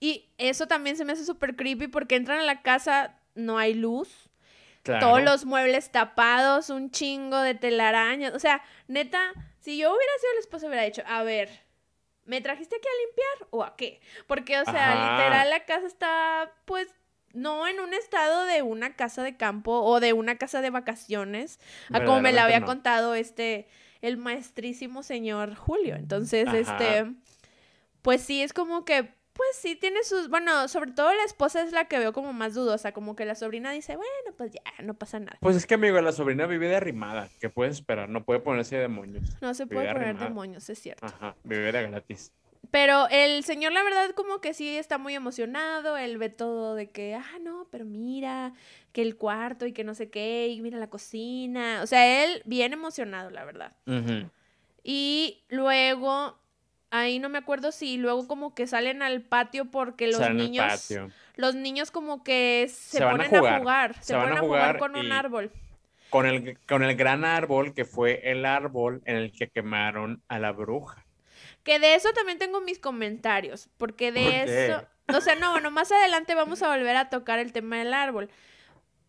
y eso también se me hace súper creepy porque entran a la casa, no hay luz. Todos los muebles tapados, un chingo de telarañas. O sea, neta, si yo hubiera sido el esposo, hubiera dicho, a ver, ¿me trajiste aquí a limpiar o a qué? Porque, o sea, literal la casa está, pues, no en un estado de una casa de campo o de una casa de vacaciones, a como me la había contado este, el maestrísimo señor Julio. Entonces, este, pues sí, es como que pues sí tiene sus, bueno, sobre todo la esposa es la que veo como más dudosa, como que la sobrina dice, bueno, pues ya, no pasa nada. Pues es que amigo, la sobrina vive de arrimada, ¿qué puedes esperar? No puede ponerse de demonios. No se puede poner demonios, es cierto. Ajá, vive de gratis. Pero el señor, la verdad, como que sí está muy emocionado. Él ve todo de que, ah, no, pero mira, que el cuarto y que no sé qué, y mira la cocina. O sea, él bien emocionado, la verdad. Y luego Ahí no me acuerdo si luego como que salen al patio porque los niños los niños como que se, ponen a jugar, se, van a jugar, con un árbol. Con el, con el gran árbol que fue el árbol en el que quemaron a la bruja. Que de eso también tengo mis comentarios, porque de eso, o sea, no, bueno, más adelante vamos a volver a tocar el tema del árbol.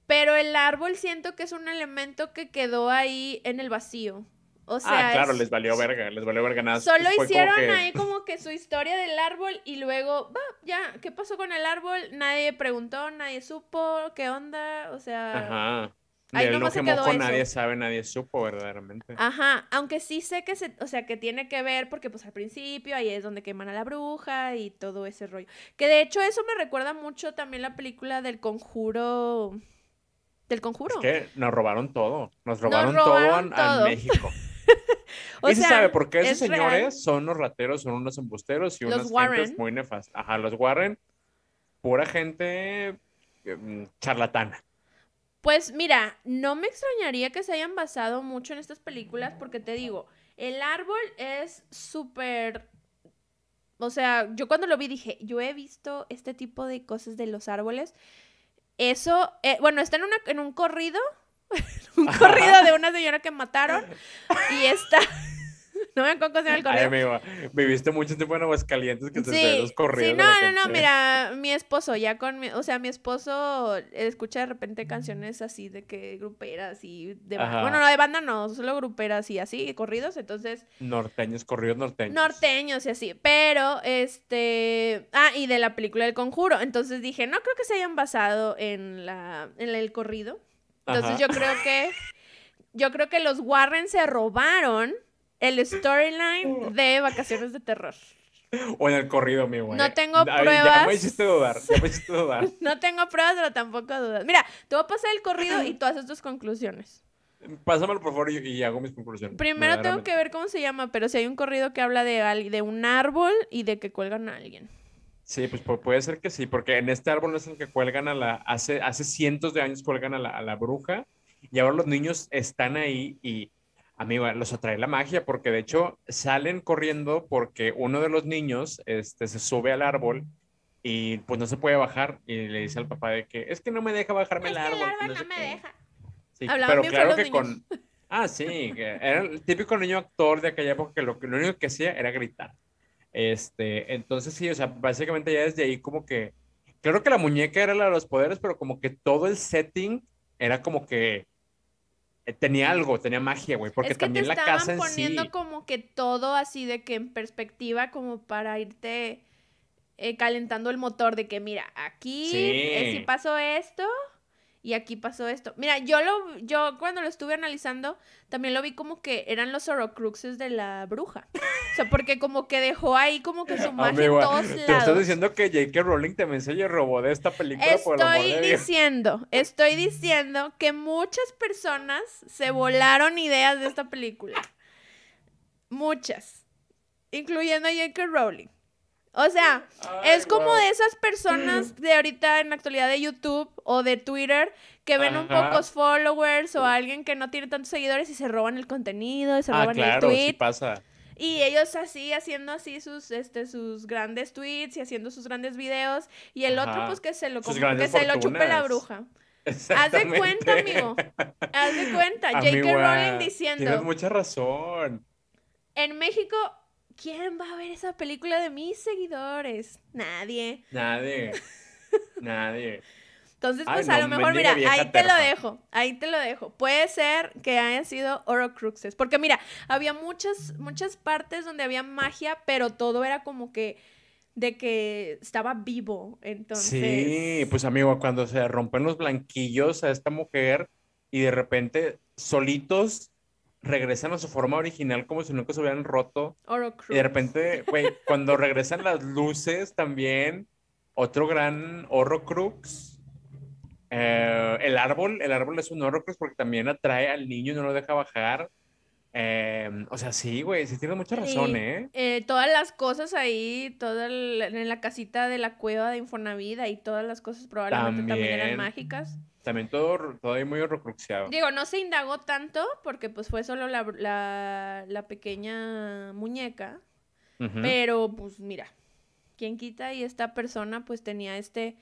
Pero el árbol siento que es un elemento que quedó ahí en el vacío. O ah, sea, ah, claro, les valió verga, les valió verga nada. Solo hicieron ahí como que su historia del árbol y luego, va, ya, ¿qué pasó con el árbol? Nadie preguntó, nadie supo, ¿qué onda? O sea, Ajá. Ahí no se quedó nadie sabe, nadie supo verdaderamente. Ajá, aunque sí sé que se, o sea, que tiene que ver porque pues al principio ahí es donde queman a la bruja y todo ese rollo. Que de hecho eso me recuerda mucho también la película del Conjuro del Conjuro. Es que nos robaron todo, nos robaron, todo, todo. México. y se sabe por qué esos señores son unos rateros, son unos embusteros y unos gentes muy nefastas. Ajá, los Warren, pura gente em, charlatana. Pues mira, no me extrañaría que se hayan basado mucho en estas películas porque te digo, el árbol es súper... O sea, yo cuando lo vi dije, yo he visto este tipo de cosas de los árboles. Eso, eh, bueno, está en, una, en un corrido un corrido de una señora que mataron y está... No me acuerdo el corrido. viviste mucho tiempo en Aguascalientes que te sí, los corridos. Sí, no, no, no, mira, mi esposo, ya con mi, o sea, mi esposo escucha de repente canciones así de que gruperas y de bueno, no de banda no, solo gruperas y así, corridos, entonces norteños, corridos norteños. Norteños y así, pero este, ah, y de la película del Conjuro, entonces dije, no creo que se hayan basado en la en el corrido. Entonces yo creo que yo creo que los Warren se robaron el storyline de Vacaciones de Terror. O en el corrido, mi güey. No tengo pruebas. Ya me hiciste dudar, ya me hiciste dudar. no tengo pruebas, pero tampoco dudas. Mira, te voy a pasar el corrido y tú haces tus conclusiones. Pásamelo, por favor, y, hago mis conclusiones. Primero tengo que ver cómo se llama, pero si hay un corrido que habla de, de un árbol y de que cuelgan a alguien. Sí, pues puede ser que sí, porque en este árbol no es el que cuelgan a la, hace, hace cientos de años cuelgan a la, a la bruja y ahora los niños están ahí y, amigo, los atrae la magia porque de hecho salen corriendo porque uno de los niños este, se sube al árbol y pues no se puede bajar y le dice al papá de que es que no me deja bajarme el árbol. el árbol no, me deja. Sí, pero claro que con... Ah, sí, era el típico niño actor de aquella época que lo, lo único que hacía era gritar. Este, entonces sí, o sea, básicamente ya desde ahí como que, claro que la muñeca era la de los poderes, pero como que todo el setting era como que eh, tenía algo, tenía magia, güey, porque también la casa en poniendo como que todo así de que en perspectiva como para irte eh, calentando el motor de que mira, aquí eh, si pasó esto, y aquí pasó esto. Mira, yo lo, yo cuando lo estuve analizando, también lo vi como que eran los horocruxes de la bruja. O sea, porque como que dejó ahí como que su magia en todos lados. Te estás diciendo que J.K. Rowling también se robó de esta película estoy por el diciendo, estoy diciendo que muchas personas se volaron ideas de esta película. Muchas. Incluyendo a J.K. Rowling. O sea, es como de esas personas de ahorita en la actualidad de YouTube o de Twitter que ven un pocos followers o alguien que no tiene tantos seguidores y se roban el contenido, y se ah, roban el tweet. Sí pasa. Y ellos así, haciendo así sus, este, sus grandes tweets y haciendo sus grandes videos. Y el otro, pues que se lo, que se lo chupe la bruja. Haz de cuenta, amigo. Haz de cuenta. J.K. Rowling diciendo. Tienes mucha razón. En México ¿quién va a ver esa película de mis seguidores? Nadie. Nadie. Nadie. Entonces, pues a lo mejor, mira, ahí te lo dejo, ahí te lo dejo. Puede ser que hayan sido Horrocruxes, porque mira, había muchas, muchas partes donde había magia, pero todo era como que de que estaba vivo, entonces... Sí, pues amigo, cuando se rompen los blanquillos a esta mujer y de repente solitos regresan a su forma original como si nunca se hubieran roto. Y de repente, güey, cuando regresan las luces también, otro gran Horrocrux eh, el árbol, el árbol es un horrocrux porque también atrae al niño y no lo deja bajar. Em, o sea, sí, güey, sí tienes mucha razón, ¿eh? ¿eh? Todas las cosas ahí, toda en la casita de la cueva de Infonavida y todas las cosas probablemente también, eran mágicas. También todo, todo ahí muy horrocruxiado. Digo, no se indagó tanto porque pues fue solo la, la, pequeña muñeca. Pero pues mira, ¿quién quita? Y esta persona pues tenía este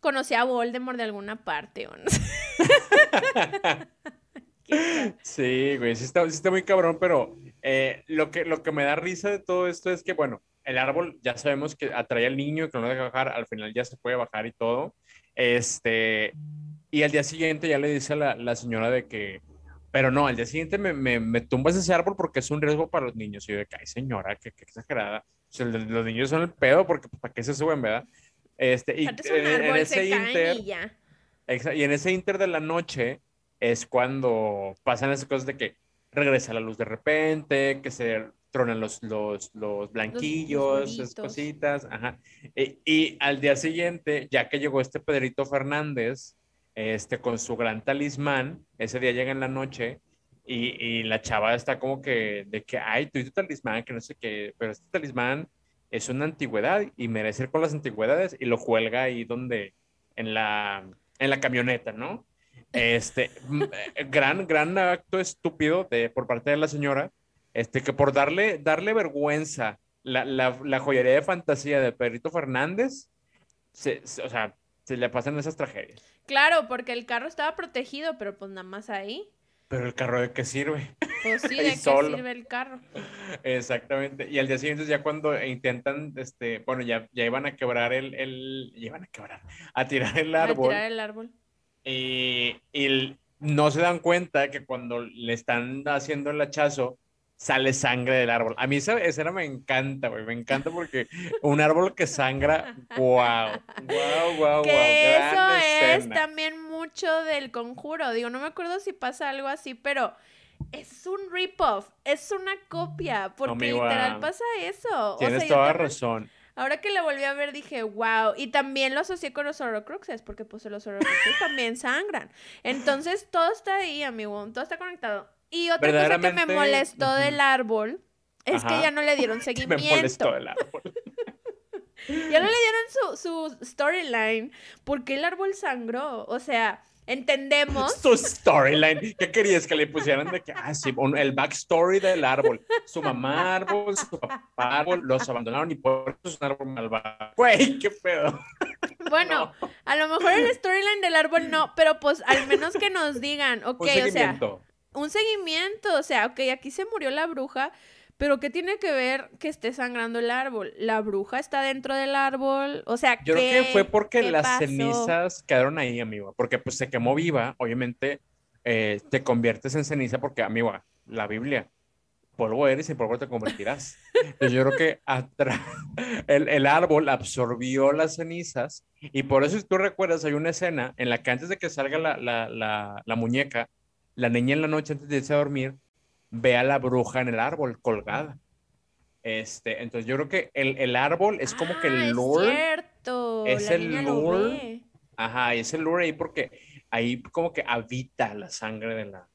conocía a Voldemort de alguna parte o no sí, güey, sí está, muy cabrón, pero eh, lo, que, lo que me da risa de todo esto es que, bueno, el árbol ya sabemos que atrae al niño, que no deja bajar, al final ya se puede bajar y todo. Este, y al día siguiente ya le dice a la, señora de que, pero no, al día siguiente me, me, tumbas ese árbol porque es un riesgo para los niños. Y yo de que, ay, señora, qué, exagerada. los niños son el pedo porque, ¿para qué se suben, verdad? Este, y, en, ese inter, y, en ese inter de la noche es cuando pasan esas cosas de que regresa la luz de repente, que se tronan los, los, los blanquillos, esas cositas, ajá. Y, y, al día siguiente, ya que llegó este Pedrito Fernández, este, con su gran talismán, ese día llega en la noche y, y la chava está como que, de que, ay, tú y tu talismán, que no sé qué, pero este talismán es una antigüedad y merece ir con las antigüedades y lo cuelga ahí donde, en la, en la camioneta, ¿no? Este, eh, gran, gran acto estúpido de, por parte de la señora, este, que por darle, darle vergüenza la, la, la joyería de fantasía de Pedrito Fernández, se, o sea, se le pasan esas tragedias. Claro, porque el carro estaba protegido, pero pues nada más ahí. Pero el carro de qué sirve? Pues sí, ¿de qué sirve el carro? Exactamente. Y al día siguiente ya cuando intentan, este, bueno, ya, ya iban a quebrar el, el, iban a quebrar, a tirar el árbol. A tirar el árbol. Y, y no se dan cuenta que cuando le están haciendo el hachazo, sale sangre del árbol. A mí esa escena me encanta, güey. Me encanta porque un árbol que sangra, wow, wow, wow, que Eso es también mucho del conjuro. Digo, no me acuerdo si pasa algo así, pero es un rip-off, es una copia, porque literal pasa eso. Tienes toda razón. Ahora que la volví a ver dije, wow, y también lo asocié con los Horrocruxes, porque pues los Horrocruxes también sangran. Entonces todo está ahí, amigo, todo está conectado. Y otra cosa que me molestó del árbol es que ya no le dieron seguimiento. me molestó del árbol. ya no le dieron su, su storyline porque el árbol sangró. O sea, entendemos. Su storyline. ¿Qué querías que le pusieran de que, ah, sí, el backstory del árbol? Su mamá árbol, su papá árbol, los abandonaron y por eso es un árbol malvado. Güey, qué pedo. Bueno, a lo mejor el storyline del árbol no, pero pues al menos que nos digan, ok, o sea un seguimiento, o sea, ok, aquí se murió la bruja, pero ¿qué tiene que ver que esté sangrando el árbol? La bruja está dentro del árbol, o sea, Yo creo que fue porque las cenizas quedaron ahí, amigo, porque pues se quemó viva, obviamente eh, te conviertes en ceniza porque, amigo, la Biblia, polvo eres y polvo te convertirás. Entonces yo creo que el, el, árbol absorbió las cenizas y por eso si tú recuerdas hay una escena en la que antes de que salga la, la, la, la muñeca, la niña en la noche antes de irse a dormir ve a la bruja en el árbol colgada. Este, entonces yo creo que el, árbol es como que el ah, lure. Es cierto. Es el lure. Ajá, es el lure ahí porque ahí como que habita la sangre de la,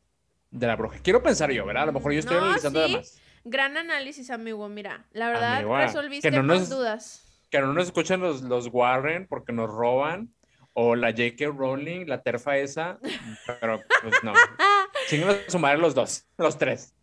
de la bruja. Quiero pensar yo, ¿verdad? A lo mejor yo estoy analizando además. Gran análisis, amigo. Mira, la verdad, resolviste que no dudas. Que no nos escuchan los, los Warren porque nos roban o la J.K. Rowling, la terfa esa, pero pues no. A sumar los dos, los tres.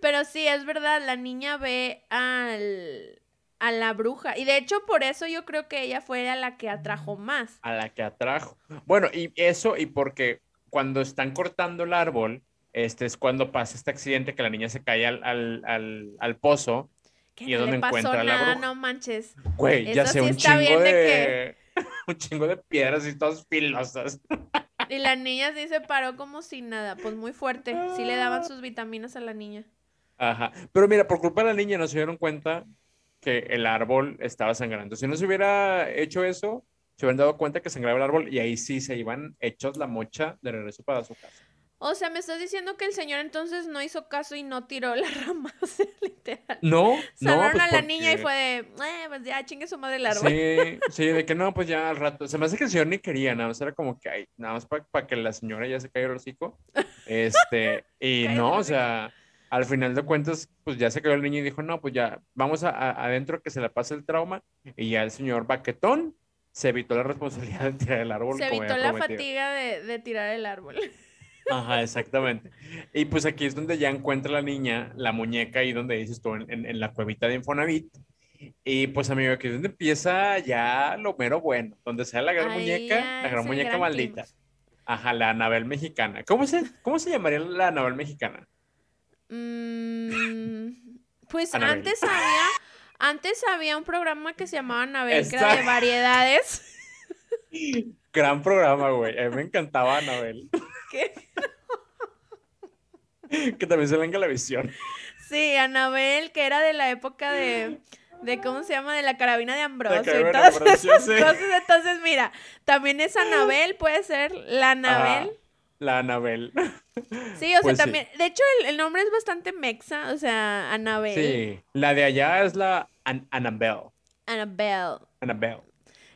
Pero sí, es verdad, la niña ve al, a la bruja. Y de hecho, por eso yo creo que ella fue a la que atrajo más. A la que atrajo. Bueno, y eso, y porque cuando están cortando el árbol, este es cuando pasa este accidente que la niña se cae al, al, al, pozo. y es donde encuentra la bruja. No manches. Güey, ya sé un chingo de... un chingo de piedras y todas filosas. Y la niña sí se paró como sin nada, pues muy fuerte. Sí le daban sus vitaminas a la niña. Ajá. Pero mira, por culpa de la niña no se dieron cuenta que el árbol estaba sangrando. Si no se hubiera hecho eso, se hubieran dado cuenta que sangraba el árbol y ahí sí se iban hechos la mocha de regreso para su casa. O sea, me estás diciendo que el señor entonces no hizo caso y no tiró la rama, o sea, literal. No, no. Pues a la niña y fue de, eh, pues ya chingue su madre el árbol. Sí, sí, de que no, pues ya al rato. Se me hace que el señor ni quería, nada más era como que, ay, nada más para que la señora ya se caiga el hocico. Este, y no, o sea, al final de cuentas, pues ya se cayó el niño y dijo, no, pues ya, vamos a, adentro que se le pase el trauma. Y ya el señor baquetón se evitó la responsabilidad de tirar el árbol. Se evitó la fatiga de, de tirar el árbol. Ajá, exactamente. Y pues aquí es donde ya encuentra la niña la muñeca ahí donde dices tú, en, en, la cuevita de Infonavit. Y pues amigo, aquí es donde empieza ya lo mero bueno, donde sale la gran muñeca, la gran muñeca maldita. Ajá, la Anabel mexicana. ¿Cómo se, cómo se llamaría la Anabel mexicana? Mm, pues antes había, antes había un programa que se llamaba Anabel, que era de variedades. Gran programa, güey. A mí me encantaba Anabel. ¿Qué? que también se venga la visión. Sí, Anabel, que era de la época de, de ¿cómo se llama? De la carabina de Ambrosio. entonces, mira, también es Anabel, puede ser la Anabel. la Anabel. Sí, o sea, pues también, de hecho, el, nombre es bastante mexa, o sea, Anabel. Sí, la de allá es la Anabel. Anabel. Anabel.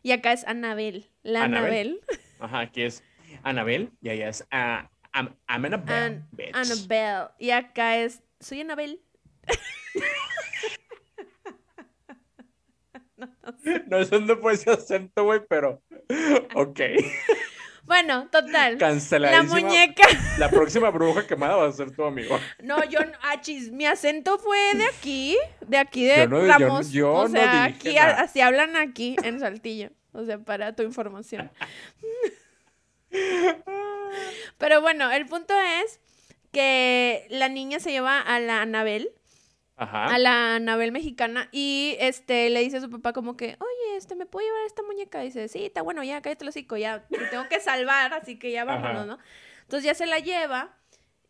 Y acá es Anabel, la Anabel. Ajá, aquí es Anabel y allá es uh, I'm, Annabelle. Annabelle. Y acá es soy Anabel. no, no, eso no puede ser acento, güey, pero ok. Bueno, total. La muñeca. La próxima bruja quemada va a ser tu amigo. No, yo, achis, mi acento fue de aquí, de aquí de Ramos. Yo, o sea, aquí, así hablan aquí en Saltillo. O sea, para tu información. Pero bueno, el punto es que la niña se lleva a la Anabel. A la Anabel mexicana y este le dice a su papá como que, oye, este, ¿me puedo llevar esta muñeca? dice, sí, está bueno, ya cállate el hocico, ya te tengo que salvar, así que ya vámonos, ¿no? Entonces ya se la lleva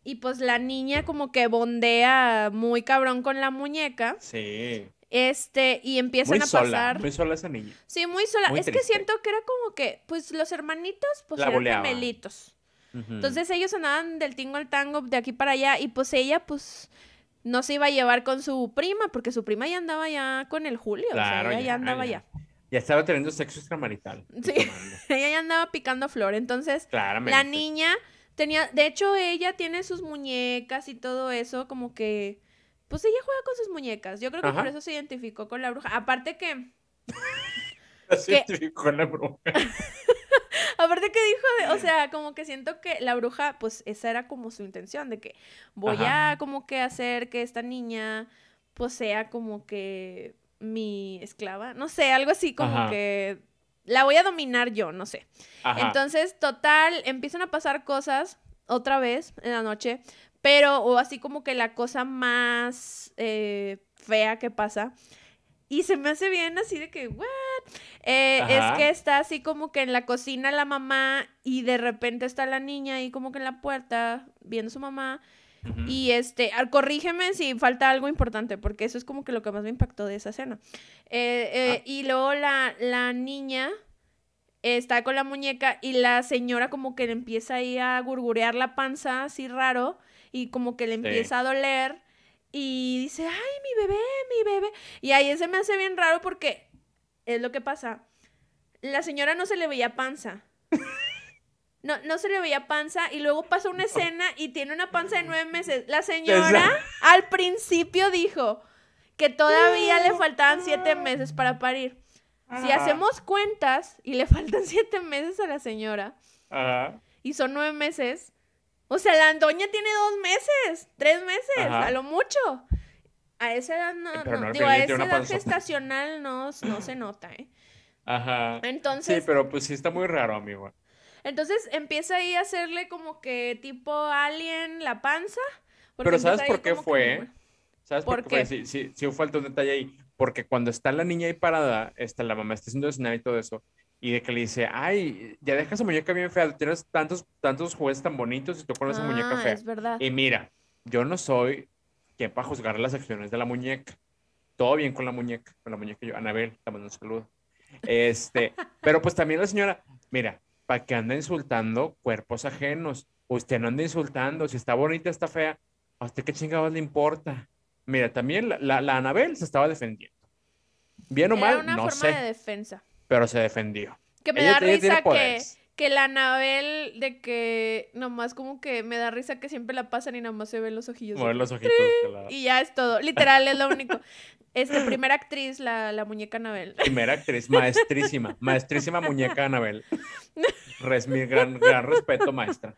y pues la niña como que bondea muy cabrón con la muñeca. Sí. Este, y empiezan a pasar. Muy sola esa niña. Sí, muy sola. es que siento que era como que, pues los hermanitos, pues eran gemelitos. Entonces ellos andaban del tingo al tango de aquí para allá y pues ella, pues no se iba a llevar con su prima, porque su prima ya andaba ya con el Julio. o sea, ella ya, andaba ya. ya. estaba teniendo sexo extramarital. Sí, ella ya andaba picando flor. Entonces, la niña tenía, de hecho, ella tiene sus muñecas y todo eso, como que pues ella juega con sus muñecas. Yo creo que por eso se identificó con la bruja. Aparte que. se identificó con la bruja. Aparte que dijo, o sea, como que siento que la bruja, pues esa era como su intención, de que voy a como que hacer que esta niña, pues sea como que mi esclava, no sé, algo así como que la voy a dominar yo, no sé. Entonces, total, empiezan a pasar cosas otra vez en la noche, pero, o así como que la cosa más eh, fea que pasa. Y se me hace bien así de que, ¿what? Eh, es que está así como que en la cocina la mamá y de repente está la niña ahí como que en la puerta viendo a su mamá. Y este, corrígeme si falta algo importante, porque eso es como que lo que más me impactó de esa escena. Eh, ah. Y luego la, la niña está con la muñeca y la señora como que le empieza ahí a gurgurear la panza así raro y como que le empieza a doler y dice, ay, mi bebé, mi bebé. Y ahí se me hace bien raro porque es lo que pasa. La señora no se le veía panza. No, no se le veía panza y luego pasa una escena y tiene una panza de nueve meses. La señora al principio dijo que todavía le faltaban siete meses para parir. Si hacemos cuentas y le faltan siete meses a la señora y son nueve meses, o sea, la doña tiene dos meses, tres meses, a lo mucho. A esa edad no, digo, a esa edad gestacional no, no se nota, ¿eh? Ajá. Entonces. Sí, pero pues sí está muy raro, amigo. Entonces empieza ahí a hacerle como que tipo alien la panza. Pero ¿sabes por qué fue? ¿Sabes por, qué? Sí, sí, sí falta un detalle ahí. Porque cuando está la niña ahí parada, está la mamá está haciendo snap y todo eso, y de que le dice, ay, ya deja esa muñeca bien fea, tienes tantos, tantos juguetes tan bonitos y tú con esa muñeca Ah, fea. Es verdad. Y mira, yo no soy quien para juzgar las acciones de la muñeca. Todo bien con la muñeca, con la muñeca yo, Anabel, te mando un saludo. Este, pero pues también la señora, mira, ¿para qué anda insultando cuerpos ajenos? Usted no anda insultando, si está bonita, está fea, ¿a usted qué chingados le importa? Mira, también la, la, la Anabel se estaba defendiendo. Bien o Era mal, una no forma de sé, defensa. Pero se defendió. Que me Ella- da risa que, que la Anabel de que nomás como que me da risa que siempre la pasan y nomás se ven los ojillos. Mover los ojitos. la Y ya es todo. Literal, es lo único. Este, primera actriz, la, la muñeca Anabel. primera actriz, maestrísima, maestrísima muñeca Anabel. Res, mi gran, gran respeto, maestra.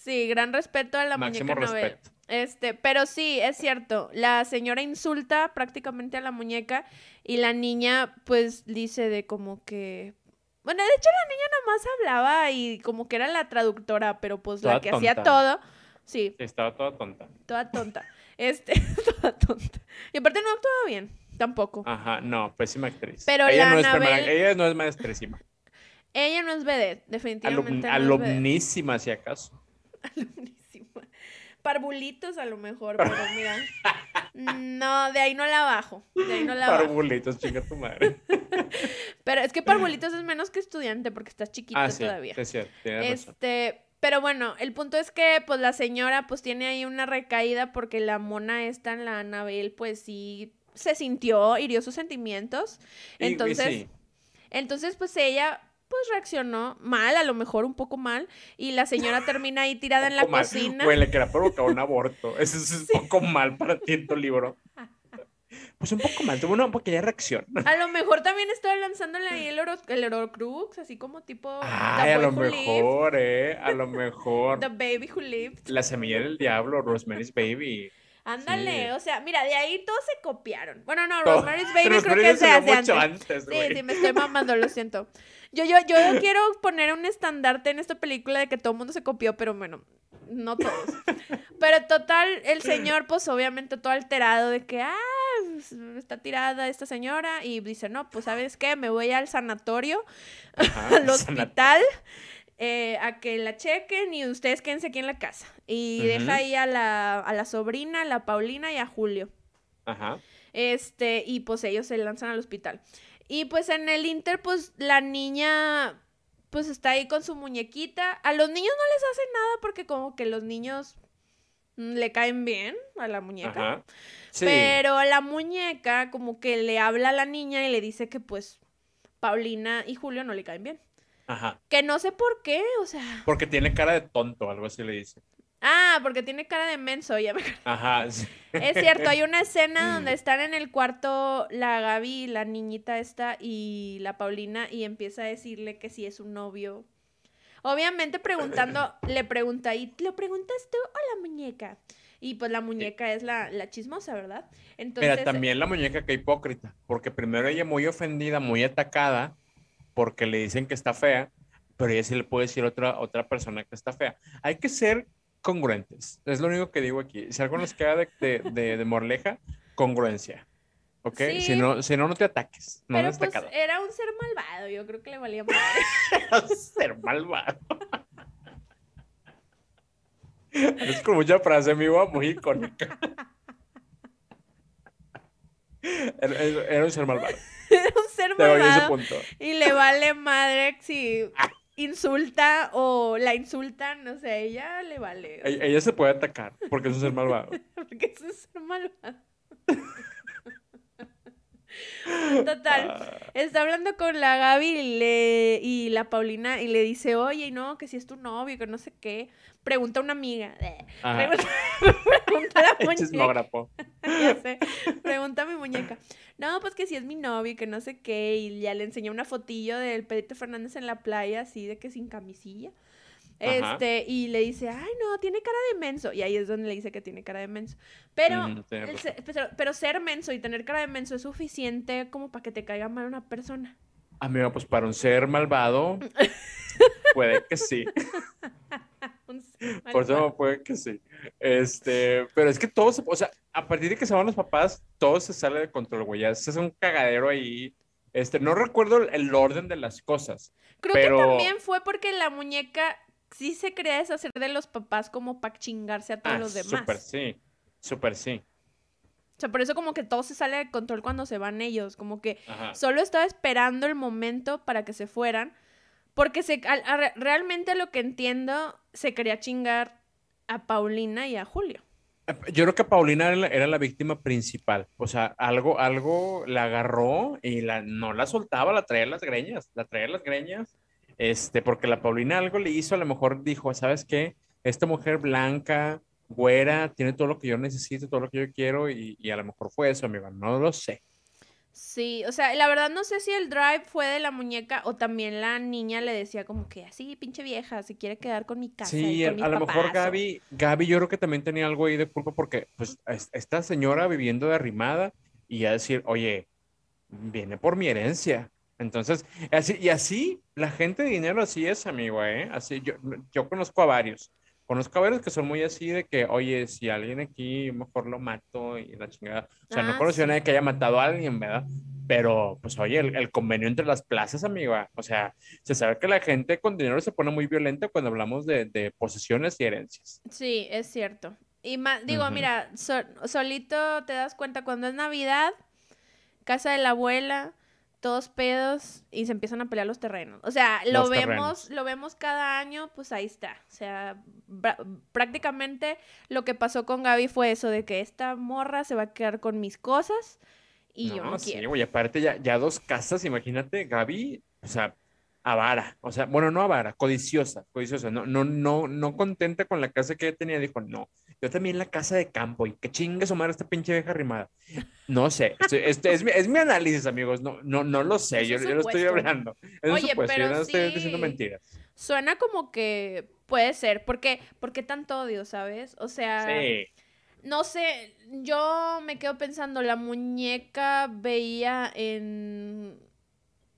Sí, gran respeto a la Máximo muñeca respeto. Este, pero sí, es cierto. La señora insulta prácticamente a la muñeca y la niña, pues, dice de como que. Bueno, de hecho, la niña nomás hablaba y como que era la traductora, pero pues la que hacía todo. Sí, estaba toda tonta. toda tonta. Este, toda tonta. Y aparte no actuaba bien, tampoco. Ajá, no, pésima actriz. Pero ella, la no es Anabel- ella no es maestrísima. Ella no es vedette, Alum- definitivamente. no es alumnísima, si acaso. Alumnísima. Parvulitos a lo mejor, pero mira. No, de ahí no la bajo. De ahí no la bajo. Parvulitos, chinga tu madre. Pero es que Parvulitos es menos que estudiante porque estás chiquito Ah, sí, todavía. es cierto, tienes razón. Este, pero bueno, el punto es que pues la señora pues tiene ahí una recaída porque la mona esta, la Anabel, pues sí se sintió, hirió sus sentimientos. Y- y Entonces, sí, entonces pues ella pues reaccionó mal, a lo mejor un poco mal, y la señora termina ahí tirada en la mal. cocina. Güey, le quería provocar un aborto. Eso es un poco mal para ti en tu libro. Pues un poco mal, tuvo una pequeña reacción. A lo mejor también estaba lanzándole ahí el, oro, el Horocrux, así como tipo Ay, a lo Who Lived, mejor, eh. A lo mejor. The Baby Who Lived. La semilla del diablo, Rosemary's Baby. Ándale, Sí. o sea, mira, de ahí todos se copiaron. Bueno, no, Rosemary's Baby creo que es de antes. antes, Sí, sí, me estoy mamando, lo siento. Yo, yo, yo quiero poner un estandarte en esta película de que todo el mundo se copió, pero bueno, no todos. Pero total, el señor, pues obviamente todo alterado de que, ah, pues, está tirada esta señora y dice, no, pues sabes qué, me voy al sanatorio, Ajá, al hospital. eh, a que la chequen y ustedes quédense aquí en la casa. Y deja ahí a la, a la sobrina, a la Paulina y a Julio. Ajá. Este, y pues ellos se lanzan al hospital. Y pues en el Inter, pues la niña, pues está ahí con su muñequita. A los niños no les hace nada porque como que los niños mm, le caen bien a la muñeca. Ajá. Sí. Pero la muñeca como que le habla a la niña y le dice que pues Paulina y Julio no le caen bien. Ajá. Que no sé por qué, o sea... Porque tiene cara de tonto, algo así le dice. Ah, porque tiene cara de menso, ya me Ajá. sí. Es cierto, hay una escena donde están en el cuarto la Gaby, la niñita esta y la Paulina y empieza a decirle que si es un novio. Obviamente preguntando, le pregunta, ¿y lo preguntas tú o la muñeca? Y pues la muñeca es la, la chismosa, ¿verdad? Entonces, Mira, también la muñeca que hipócrita, porque primero ella muy ofendida, muy atacada, porque le dicen que está fea, pero ella sí le puede decir a otra, otra persona que está fea. Hay que ser congruentes, es lo único que digo aquí. Si algo nos queda de, de, de- de morleja, congruencia. ¿Ok? Sí. Si, no, si no, no te ataques. No pero eres pues era un ser malvado, yo creo que le valía madre. ser malvado. Es como mucha frase, mi voz muy icónica. Era, era un ser malvado. Era un ser Te doy ese malvado punto. y le vale madre si insulta o la insultan, no sé, ella le vale. E- Ella se puede atacar porque es un ser malvado. Porque es un ser malvado. Total, Ah, está hablando con la Gaby y, le- y la Paulina y le dice, oye, no, que si es tu novio, que no sé qué. Pregunta a una amiga. Pregunta, pregunta a la muñeca. chismógrafo. Ya sé. Pregunta a mi muñeca. No, pues que si es mi novio, que no sé qué. Y ya le enseñé una fotillo del Pedrito Fernández en la playa, así de que sin camisilla. Este, y le dice, ay, no, tiene cara de menso. Y ahí es donde le dice que tiene cara de menso. Pero, el pero, pero ser menso y tener cara de menso es suficiente como para que te caiga mal una persona. Amigo, pues para un ser malvado, puede que sí. Por eso puede que sí. Este, pero es que todo se, o sea, a partir de que se van los papás, todo se sale de control, güey. Ya hace un cagadero ahí Este, no recuerdo el orden de las cosas. Creo que también fue porque la muñeca sí se quería deshacer de los papás como para chingarse a todos ah, los demás. Súper sí, súper sí. O sea, por eso como que todo se sale de control cuando se van ellos, como que solo estaba esperando el momento para que se fueran, porque se, realmente lo que entiendo, se quería chingar a Paulina y a Julio. Yo creo que Paulina era la, víctima principal, o sea, algo, algo la agarró y la, no la soltaba, la traía las greñas, la traía las greñas, este, porque la Paulina algo le hizo, a lo mejor dijo, ¿sabes qué? Esta mujer blanca, güera, tiene todo lo que yo necesito, todo lo que yo quiero y, a lo mejor fue eso, amigo, no lo sé. Sí, o sea, la verdad no sé si el drive fue de la muñeca o también la niña le decía como que así, pinche vieja, se quiere quedar con mi casa. Sí, a, lo mejor Gaby, Gaby yo creo que también tenía algo ahí de culpa porque pues esta señora viviendo de arrimada y a decir, oye, viene por mi herencia. Entonces, así, y así, la gente de dinero así es, amigo, ¿eh? Así, yo, yo conozco a varios Conozco a varios que son muy así de que, oye, si alguien aquí mejor lo mato y la chingada. O sea, no ah, conozco a nadie que haya matado a alguien, ¿verdad? Pero, pues, oye, el, convenio entre las plazas, amigo. O sea, se sabe que la gente con dinero se pone muy violenta cuando hablamos de, posesiones y herencias. Sí, es cierto. Y digo, mira, solito te das cuenta cuando es Navidad, casa de la abuela, todos pedos y se empiezan a pelear los terrenos. O sea, lo vemos, lo vemos cada año, pues ahí está. O sea, prácticamente lo que pasó con Gaby fue eso de que esta morra se va a quedar con mis cosas y yo no sí, quiero. Y aparte ya, ya dos casas, imagínate, Gaby, o sea, avara, o sea, bueno, no avara, codiciosa, codiciosa, no, no, no, no contenta con la casa que ella tenía, dijo, no, yo también la casa de campo y que chingue su madre esta pinche vieja arrimada. No sé, este, es, mi, es, mi, análisis, amigos, no, no, no lo sé, yo, yo, lo estoy hablando. Es Oye, supuesto, pero yo no estoy diciendo mentiras. Suena como que puede ser, porque, porque tanto odio, ¿sabes? O sea, sí. no sé, yo me quedo pensando, la muñeca veía en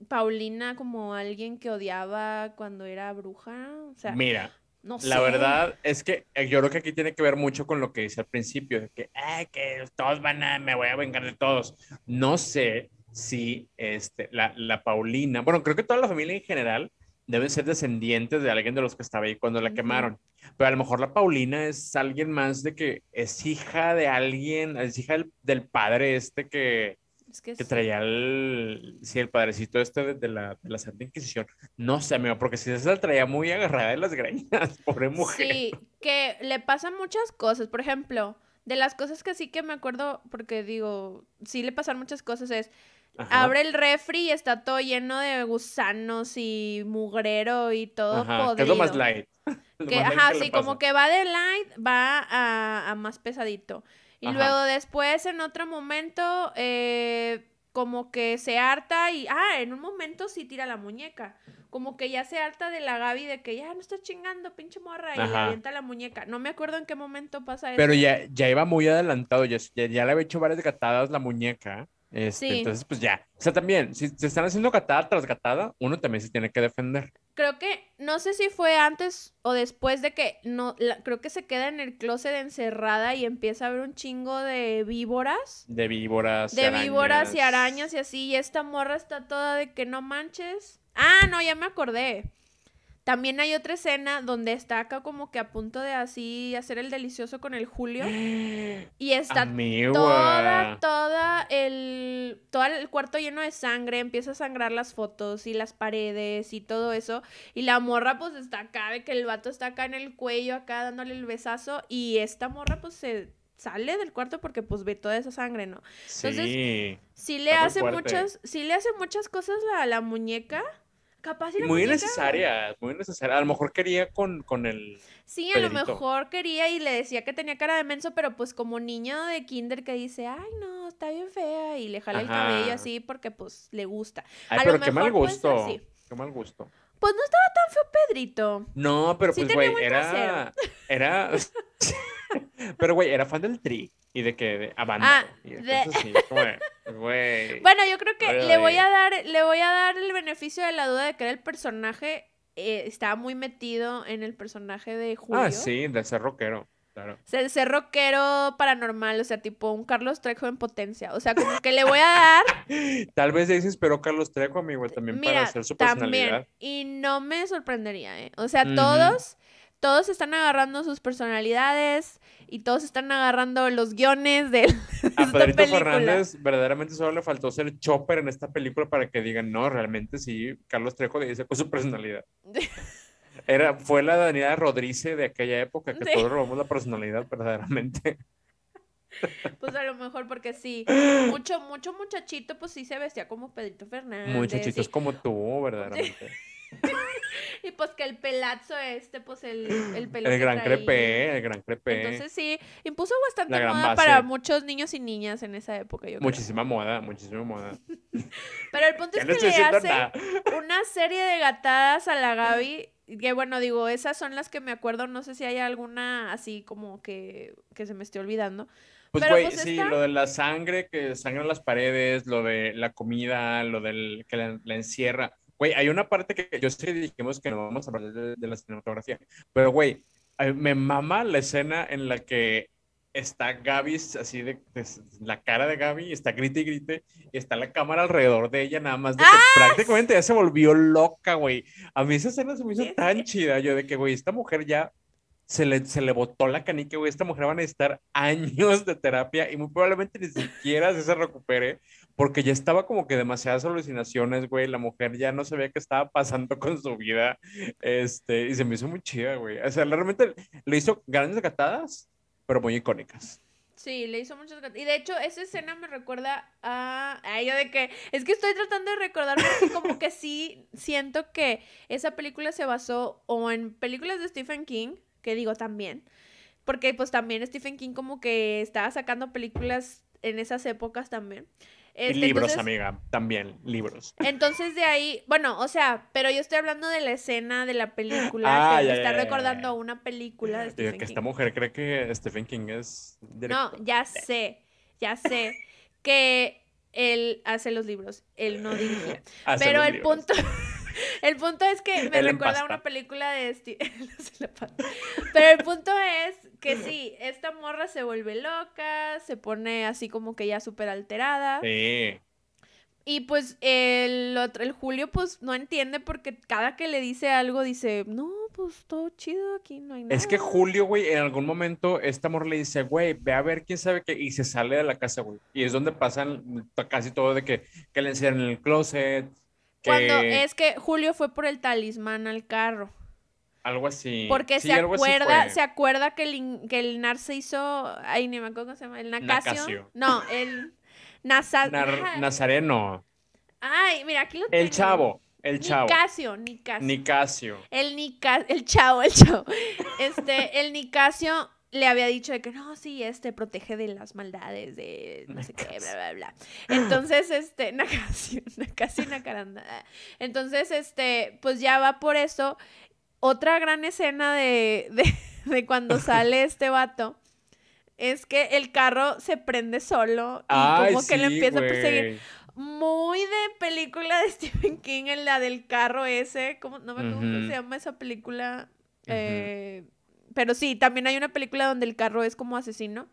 Paulina como alguien que odiaba cuando era bruja, o sea, mira, la verdad es que eh, yo creo que aquí tiene que ver mucho con lo que dice al principio, de que, que todos van a, me voy a vengar de todos. No sé si este, la, la Paulina, bueno, creo que toda la familia en general deben ser descendientes de alguien de los que estaba ahí cuando la quemaron. Pero a lo mejor la Paulina es alguien más de que es hija de alguien, es hija del padre este que, que, traía el, sí, el padrecito este de, la, de la Santa Inquisición. No sé, amigo, porque si se la traía muy agarrada de las greñas, pobre mujer. Sí, que le pasan muchas cosas. Por ejemplo, de las cosas que sí que me acuerdo, porque digo, sí le pasan muchas cosas, es abre el refri y está todo lleno de gusanos y mugrero y todo podrido. Que es lo más light. ajá, sí, como que va de light, va a, a más pesadito. Y luego después, en otro momento, eh, como que se harta y, ah, en un momento sí tira la muñeca. Como que ya se harta de la Gaby de que ya no está chingando, pinche morra, y le avienta la muñeca. No me acuerdo en qué momento pasa eso. Pero ya, ya iba muy adelantado, ya, ya, ya le había hecho varias gatadas la muñeca. Este, entonces, pues ya. O sea, también, si se están haciendo gatada tras gatada, uno también se tiene que defender. Creo que, no sé si fue antes o después de que, no, creo que se queda en el closet encerrada y empieza a ver un chingo de víboras. De víboras. De víboras y arañas y así. Y esta morra está toda de que no manches. Ah, no, ya me acordé. También hay otra escena donde está acá como que a punto de así hacer el delicioso con el Julio. Y está toda, toda el, todo el cuarto lleno de sangre. Empieza a sangrar las fotos y las paredes y todo eso. Y la morra pues está acá, de que el vato está acá en el cuello, acá dándole el besazo. Y esta morra pues se sale del cuarto porque pues ve toda esa sangre, ¿no? Entonces, sí, le hace muchas, sí le hace muchas cosas a la muñeca Capaz muy necesaria, muy necesaria. A lo mejor quería con, con el. Sí, a lo mejor quería y le decía que tenía cara de menso, pero pues como niño de kinder que dice, ay no, está bien fea, y le jala el cabello así porque pues le gusta. Ay, pero qué mal gusto. Qué mal gusto. Pues no estaba tan feo Pedrito. No, pero pues güey, era. Era. pero güey, era fan del tri y de que de Ah, Bueno, yo creo que le voy a dar, le voy a dar el beneficio de la duda de que el personaje eh, estaba muy metido en el personaje de Julio. Ah, sí, de ser rockero. Claro. Ser, ser rockero paranormal, o sea, tipo un Carlos Trejo en potencia. O sea, como que le voy a dar. Tal vez se inspiró Carlos Trejo, amigo, también para Mira, hacer su también. personalidad. Y no me sorprendería, ¿eh? O sea, todos, todos están agarrando sus personalidades y todos están agarrando los guiones de A esta Pedrito película. Fernández verdaderamente solo le faltó ser Chopper en esta película para que digan, no, realmente sí, Carlos Trejo dice con su personalidad. Era, fue la Daniela Rodríguez de aquella época que Sí. todos robamos la personalidad verdaderamente. Pues a lo mejor porque sí, mucho, mucho muchachito, pues sí se vestía como Pedrito Fernández. Muchachitos y- como tú, verdaderamente. Y, pues que el pelazo este, pues el, el pelo El gran crepé, el gran crepé. Entonces sí, impuso bastante moda base. para muchos niños y niñas en esa época, yo creo. Muchísima moda, muchísima moda. Pero el punto es no que le hace nada. una serie de gatadas a la Gaby. Que bueno, digo, esas son las que me acuerdo. No sé si hay alguna así como que, que se me esté olvidando. Pues, güey, pues, sí, esta- lo de la sangre, que sangran las paredes, lo de la comida, lo del que la, la encierra. Güey, hay una parte que yo sé que dijimos que no vamos a hablar de, de la cinematografía, pero, güey, me mama la escena en la que está Gaby, así de, de- la cara de Gaby, está grite y grite, y está la cámara alrededor de ella, nada más de que ¡Ah! prácticamente ya se volvió loca, güey. A mí esa escena se me hizo tan chida, yo de que, güey, esta mujer ya se le, se le botó la canica, güey. Esta mujer va a necesitar años de terapia y muy probablemente ni siquiera se, se recupere porque ya estaba como que demasiadas alucinaciones, güey. La mujer ya no sabía qué estaba pasando con su vida. Este, y se me hizo muy chida, güey. O sea, realmente le hizo grandes gatadas, pero muy icónicas. Sí, le hizo muchos gat- Y de hecho, esa escena me recuerda a. A yo de que. Es que estoy tratando de recordar porque como que sí siento que esa película se basó o en películas de Stephen King, que digo también. Porque pues también Stephen King como que estaba sacando películas en esas épocas también. Y Este, libros, entonces- amiga, también, libros. Entonces de ahí, bueno, o sea, pero yo estoy hablando de la escena de la película, Ah, que ya, me está ya, recordando ya. una película de Stephen que King. esta mujer cree que Stephen King es No, director. ya sé, ya sé que él hace los libros, él no dirige. Pero el libros. punto, el punto es que me recuerda a una película de Steve. Pero el punto es que sí, esta morra se vuelve loca, se pone así como que ya súper alterada. Sí. Y pues el otro, el Julio, pues no entiende porque cada que le dice algo dice, no, pues todo chido, aquí no hay nada. Es que Julio, güey, en algún momento este amor le dice, güey, ve a ver quién sabe qué, y se sale de la casa, güey. Y es donde pasan casi todo de que, que le encierran en el closet, Cuando es que Julio fue por el talismán al carro. algo así. Porque Sí, se acuerda, se acuerda que el, que el Narce hizo, ay, ni me acuerdo cómo se llama, el Nacasio. Nacasio. No, el Nasa... Nar-. Nazareno, Ay, mira, aquí lo el tengo. chavo, el chavo, Nicasio, Nicasio. Nicasio. El Nica, el chavo, el chavo. Este, el Nicasio le había dicho de que no, sí, este protege de las maldades de no sé qué, bla, bla, bla. Entonces, este, Nacasio y Nacaranda. Entonces, este, pues ya va por eso. Otra gran escena de, de, de cuando sale este vato es que el carro se prende solo y Ay, como que le empieza a perseguir muy de película de Stephen King, en la del carro ese, ¿cómo, no me acuerdo cómo se llama esa película, eh, pero sí, también hay una película donde el carro es como asesino.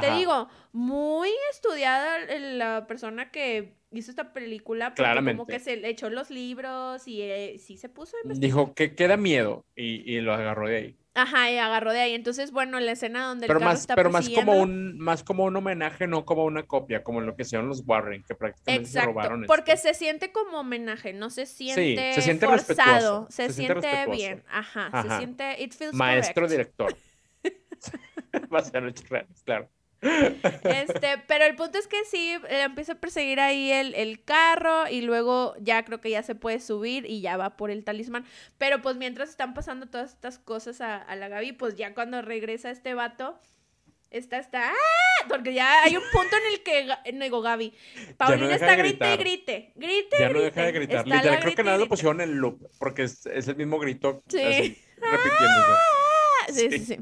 Te digo, muy estudiada la persona que hizo esta película, porque como Claramente. que se le echó los libros y eh, sí se puso a investigar. Dijo que queda miedo y, y lo agarró de ahí. Ajá, y agarró de ahí. Entonces, bueno, la escena donde el Pero carro más, está pero más como un, más como un homenaje, no como una copia, como lo que hicieron los Warren, que prácticamente se robaron porque esto. se siente como homenaje, no se siente, se siente forzado, se, se siente bien, ajá, se siente, it feels Maestro correct. director. Va a ser reales, claro. Este, pero el punto es que sí, le empieza a perseguir ahí el, el carro y luego ya creo que ya se puede subir y ya va por el talismán. Pero pues mientras están pasando todas estas cosas a, a la Gaby, pues ya cuando regresa este vato, está, está, ¡ah! Porque ya hay un punto en el que, no digo Gaby, Paulina deja está de grite y grite, grite Ya no deja de gritar. Está Literal, creo que nada lo pusieron en loop, porque es, es el mismo grito Sí. así, repitiéndose. Sí, sí, Sí. sí.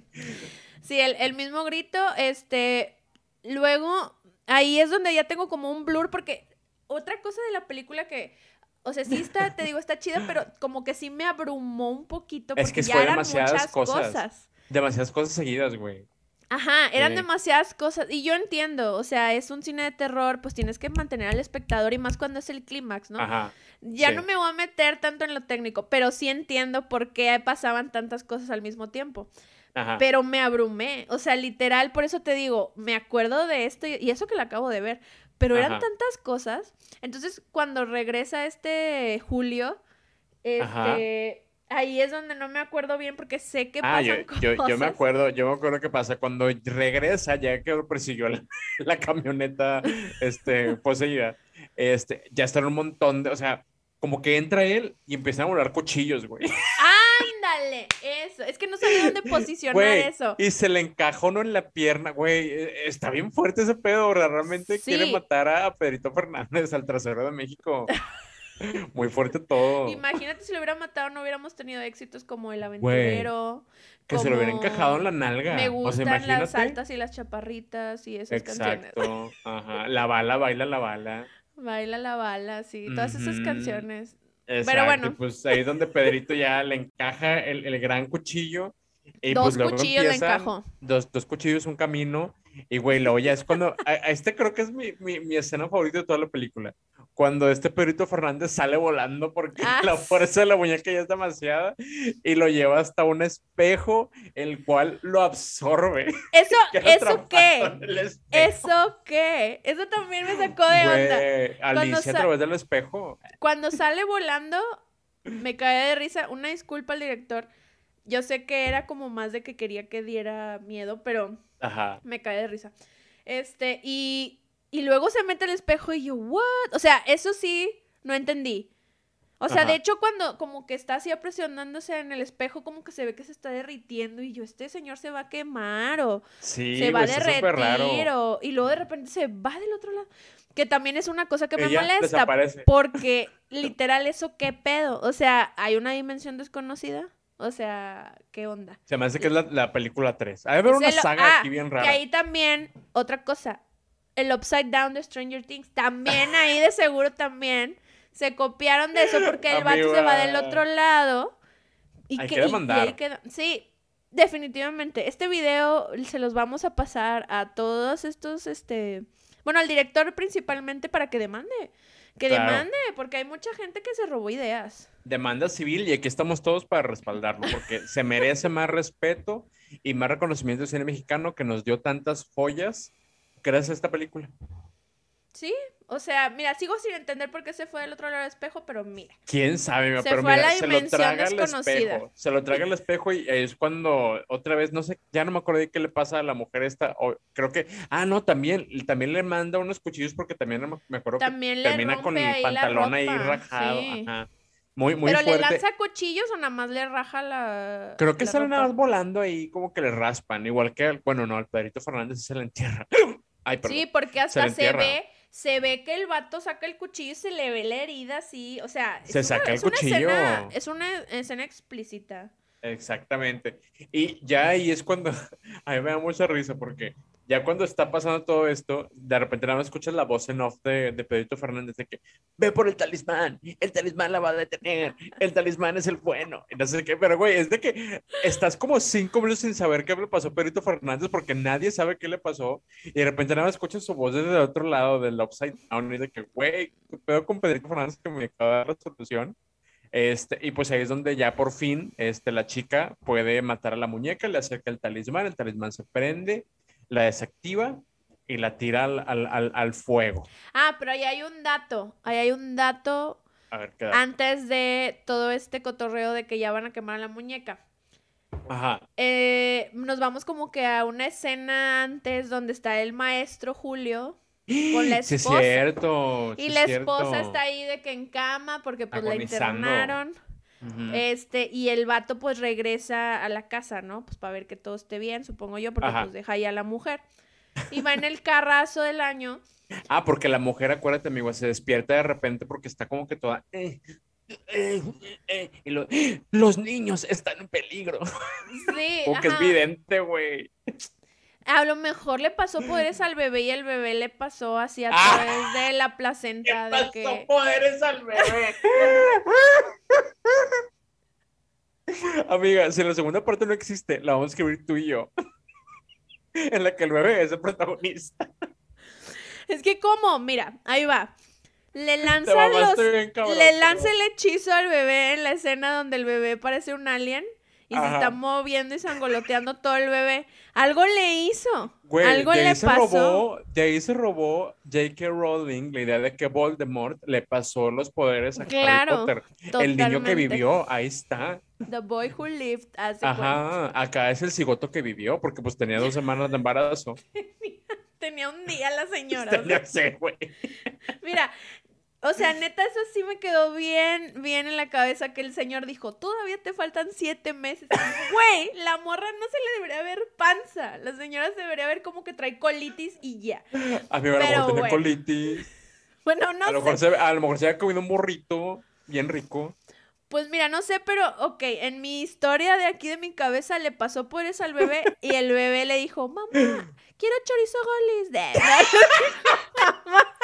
Sí, el, el mismo grito, este, luego, ahí es donde ya tengo como un blur, porque otra cosa de la película que, o sea, sí está, te digo, está chida, pero como que sí me abrumó un poquito, porque Es que ya fue eran demasiadas muchas cosas. cosas. Demasiadas cosas seguidas, güey. Ajá, eran demasiadas cosas. Y yo entiendo, o sea, es un cine de terror, pues tienes que mantener al espectador y más cuando es el clímax, ¿no? Ajá. Ya no me voy a meter tanto en lo técnico, pero sí entiendo por qué pasaban tantas cosas al mismo tiempo. Ajá. Pero me abrumé, o sea, literal, por eso te digo, me acuerdo de esto y eso que lo acabo de ver, pero eran tantas cosas. Entonces, cuando regresa este Julio, este Ahí es donde no me acuerdo bien porque sé que ah, pasan yo, Yo, yo, me acuerdo, yo me acuerdo que pasa cuando regresa, ya que persiguió la, camioneta este, poseída, este, ya están un montón de, o sea, como que entra él y empiezan a volar cuchillos, güey. Eso, es que no sabía dónde posicionar eso. Y se le encajó uno en la pierna, güey. E, está bien fuerte ese pedo, realmente quiere matar a Pedrito Fernández, al trasero de México. Muy fuerte todo. Imagínate si lo hubiera matado, no hubiéramos tenido éxitos como El Aventurero. que se lo hubiera encajado en la nalga. Me gustan las altas y las chaparritas y esas Exacto. Ajá. La bala, baila la bala. Baila la bala, sí. Todas esas canciones. Pero bueno. Pues ahí es donde Pedrito ya le encaja el, el gran cuchillo. Y dos pues cuchillos le encajó. Dos, dos cuchillos, un camino. Y güey, luego ya es cuando. a, este creo que es mi, mi, mi escena favorita de toda la película cuando este Pedrito Fernández sale volando porque ah, la fuerza de la muñeca ya es demasiada y lo lleva hasta un espejo, el cual lo absorbe. ¿Eso, ¿eso qué? ¿Eso qué? Eso también me sacó de onda. Alicia a través del espejo. Cuando sale volando, me cae de risa. Una disculpa al director. Yo sé que era como más de que quería que diera miedo, pero me cae de risa. Este, y y luego se mete el espejo y yo, ¿what? O sea, eso sí, no entendí. O sea, de hecho, cuando como que está así presionándose en el espejo, como que se ve que se está derritiendo y yo, este señor se va a quemar o se va a derretir o... Y luego de repente se va del otro lado. Que también es una cosa que me molesta. Porque literal eso, ¿qué pedo? O sea, hay una dimensión desconocida. O sea, ¿qué onda? Se me hace que es la, película 3. Hay ver una saga ah, aquí bien rara. Que ahí también, otra cosa, el Upside Down de Stranger Things, también ahí de seguro también se copiaron de eso porque el vato se va del otro lado. Y Hay que, Sí, definitivamente. Este video se los vamos a pasar a todos estos, este... Bueno, al director principalmente para que demande. Que demande, porque hay mucha gente que se robó ideas. Demanda civil y aquí estamos todos para respaldarlo, porque se merece más respeto y más reconocimiento del cine mexicano que nos dio tantas joyas gracias a esta película. Sí, o sea, mira, sigo sin entender por qué se fue del otro lado del espejo, pero mira. ¿Quién sabe? Se pero fue mira, a la se lo traga al espejo. Se lo traga al espejo y es cuando otra vez, no sé, ya no me acuerdo de qué le pasa a la mujer esta. O creo que, ah, no, también, también le manda unos cuchillos porque también me acuerdo también que termina con el pantalón ahí rajado. Ajá. Muy, muy ¿Pero le lanza cuchillos o nada más le raja la. Creo que sale nada más volando ahí, como que le raspan. Igual que, bueno, no, al Pedrito Fernández se le entierra. Sí, porque hasta se, ve, se ve que el vato saca el cuchillo y se le ve la herida así, o sea, se saca el cuchillo. es una escena explícita. Exactamente. Y ya ahí es cuando a mí me da mucha risa porque ya cuando está pasando todo esto, de repente nada más escuchas la voz en off de, de Pedrito Fernández de que ve por el talismán, el talismán la va a detener, el talismán es el bueno. Y no sé qué, pero güey, es de que estás como cinco minutos sin saber qué le pasó a Pedrito Fernández porque nadie sabe qué le pasó. Y de repente nada más escuchas su voz desde el otro lado del Upside Down y de que, güey, ¿qué pedo con Pedrito Fernández que me acaba de dar la solución? Este, y pues ahí es donde ya por fin este, la chica puede matar a la muñeca, le acerca el talismán, el talismán se prende, la desactiva y la tira al, fuego. Ah, pero ahí hay un dato, ahí hay un dato, antes de todo este cotorreo de que ya van a quemar la muñeca. Ajá. Eh, nos vamos como que a una escena antes donde está el maestro Julio con la esposa. Sí, es cierto. Y la esposa está ahí de que en cama porque pues la internaron. Este, y el vato pues regresa a la casa, ¿no? Pues para ver que todo esté bien, supongo yo, porque pues deja ahí a la mujer. Y va en el carrazo del año. Ah, porque la mujer, acuérdate, amigo, se despierta de repente porque está como que toda. Eh, eh, eh", y los niños están en peligro. Sí. como que es vidente, güey. A lo mejor le pasó poderes al bebé y el bebé le pasó así a ah. través de la placenta. Le de pasó poderes al bebé. Amiga, si la segunda parte no existe, la vamos a escribir tú y yo. en la que el bebé es el protagonista. Es que como, mira, ahí va. Le lanza los, le lanza el hechizo al bebé en la escena donde el bebé parece un alien y se está moviendo y sangoloteando todo el bebé. Algo le hizo. algo le pasó. de ahí se robó J.K. Rowling la idea de que Voldemort le pasó los poderes a Harry Potter. El niño que vivió, ahí está. The boy who lived. Ajá, acá es el cigoto que vivió porque pues tenía dos semanas de embarazo. tenía un día la señora. Tenía, güey. Mira, o sea, neta, eso sí me quedó bien, bien en la cabeza que el señor dijo, todavía te faltan siete meses. Güey, la morra no se le debería ver panza. La señora se debería ver como que trae colitis y ya. A mí a lo mejor tiene colitis. Bueno, no a lo Mejor se, a lo mejor se había comido un burrito bien rico. Pues mira, no sé, pero ok, en mi historia de aquí de mi cabeza le pasó por eso al bebé y el bebé le dijo, mamá, quiero chorizo golis. De... mamá.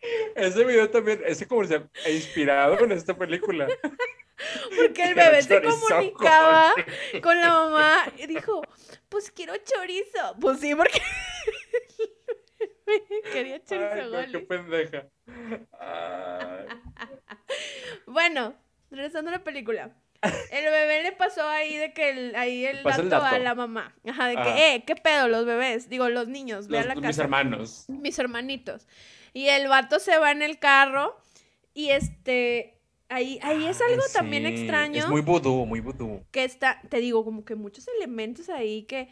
Ese video también, ese comercial inspirado en esta película. Porque el bebé se comunicaba con la mamá y dijo, pues quiero chorizo. Pues sí, porque quería chorizo Ay, qué pendeja. Bueno, regresando a la película. El bebé le pasó ahí de que el, ahí el dato, a la mamá. Ajá, de que, eh, ¿qué pedo los bebés? Digo, los niños, ve a la casa. Mis hermanos. Mis hermanitos. Y el vato se va en el carro y este... Ahí, ahí es algo también extraño. Es muy vudú, muy vudú. Que está, te digo, como que muchos elementos ahí que...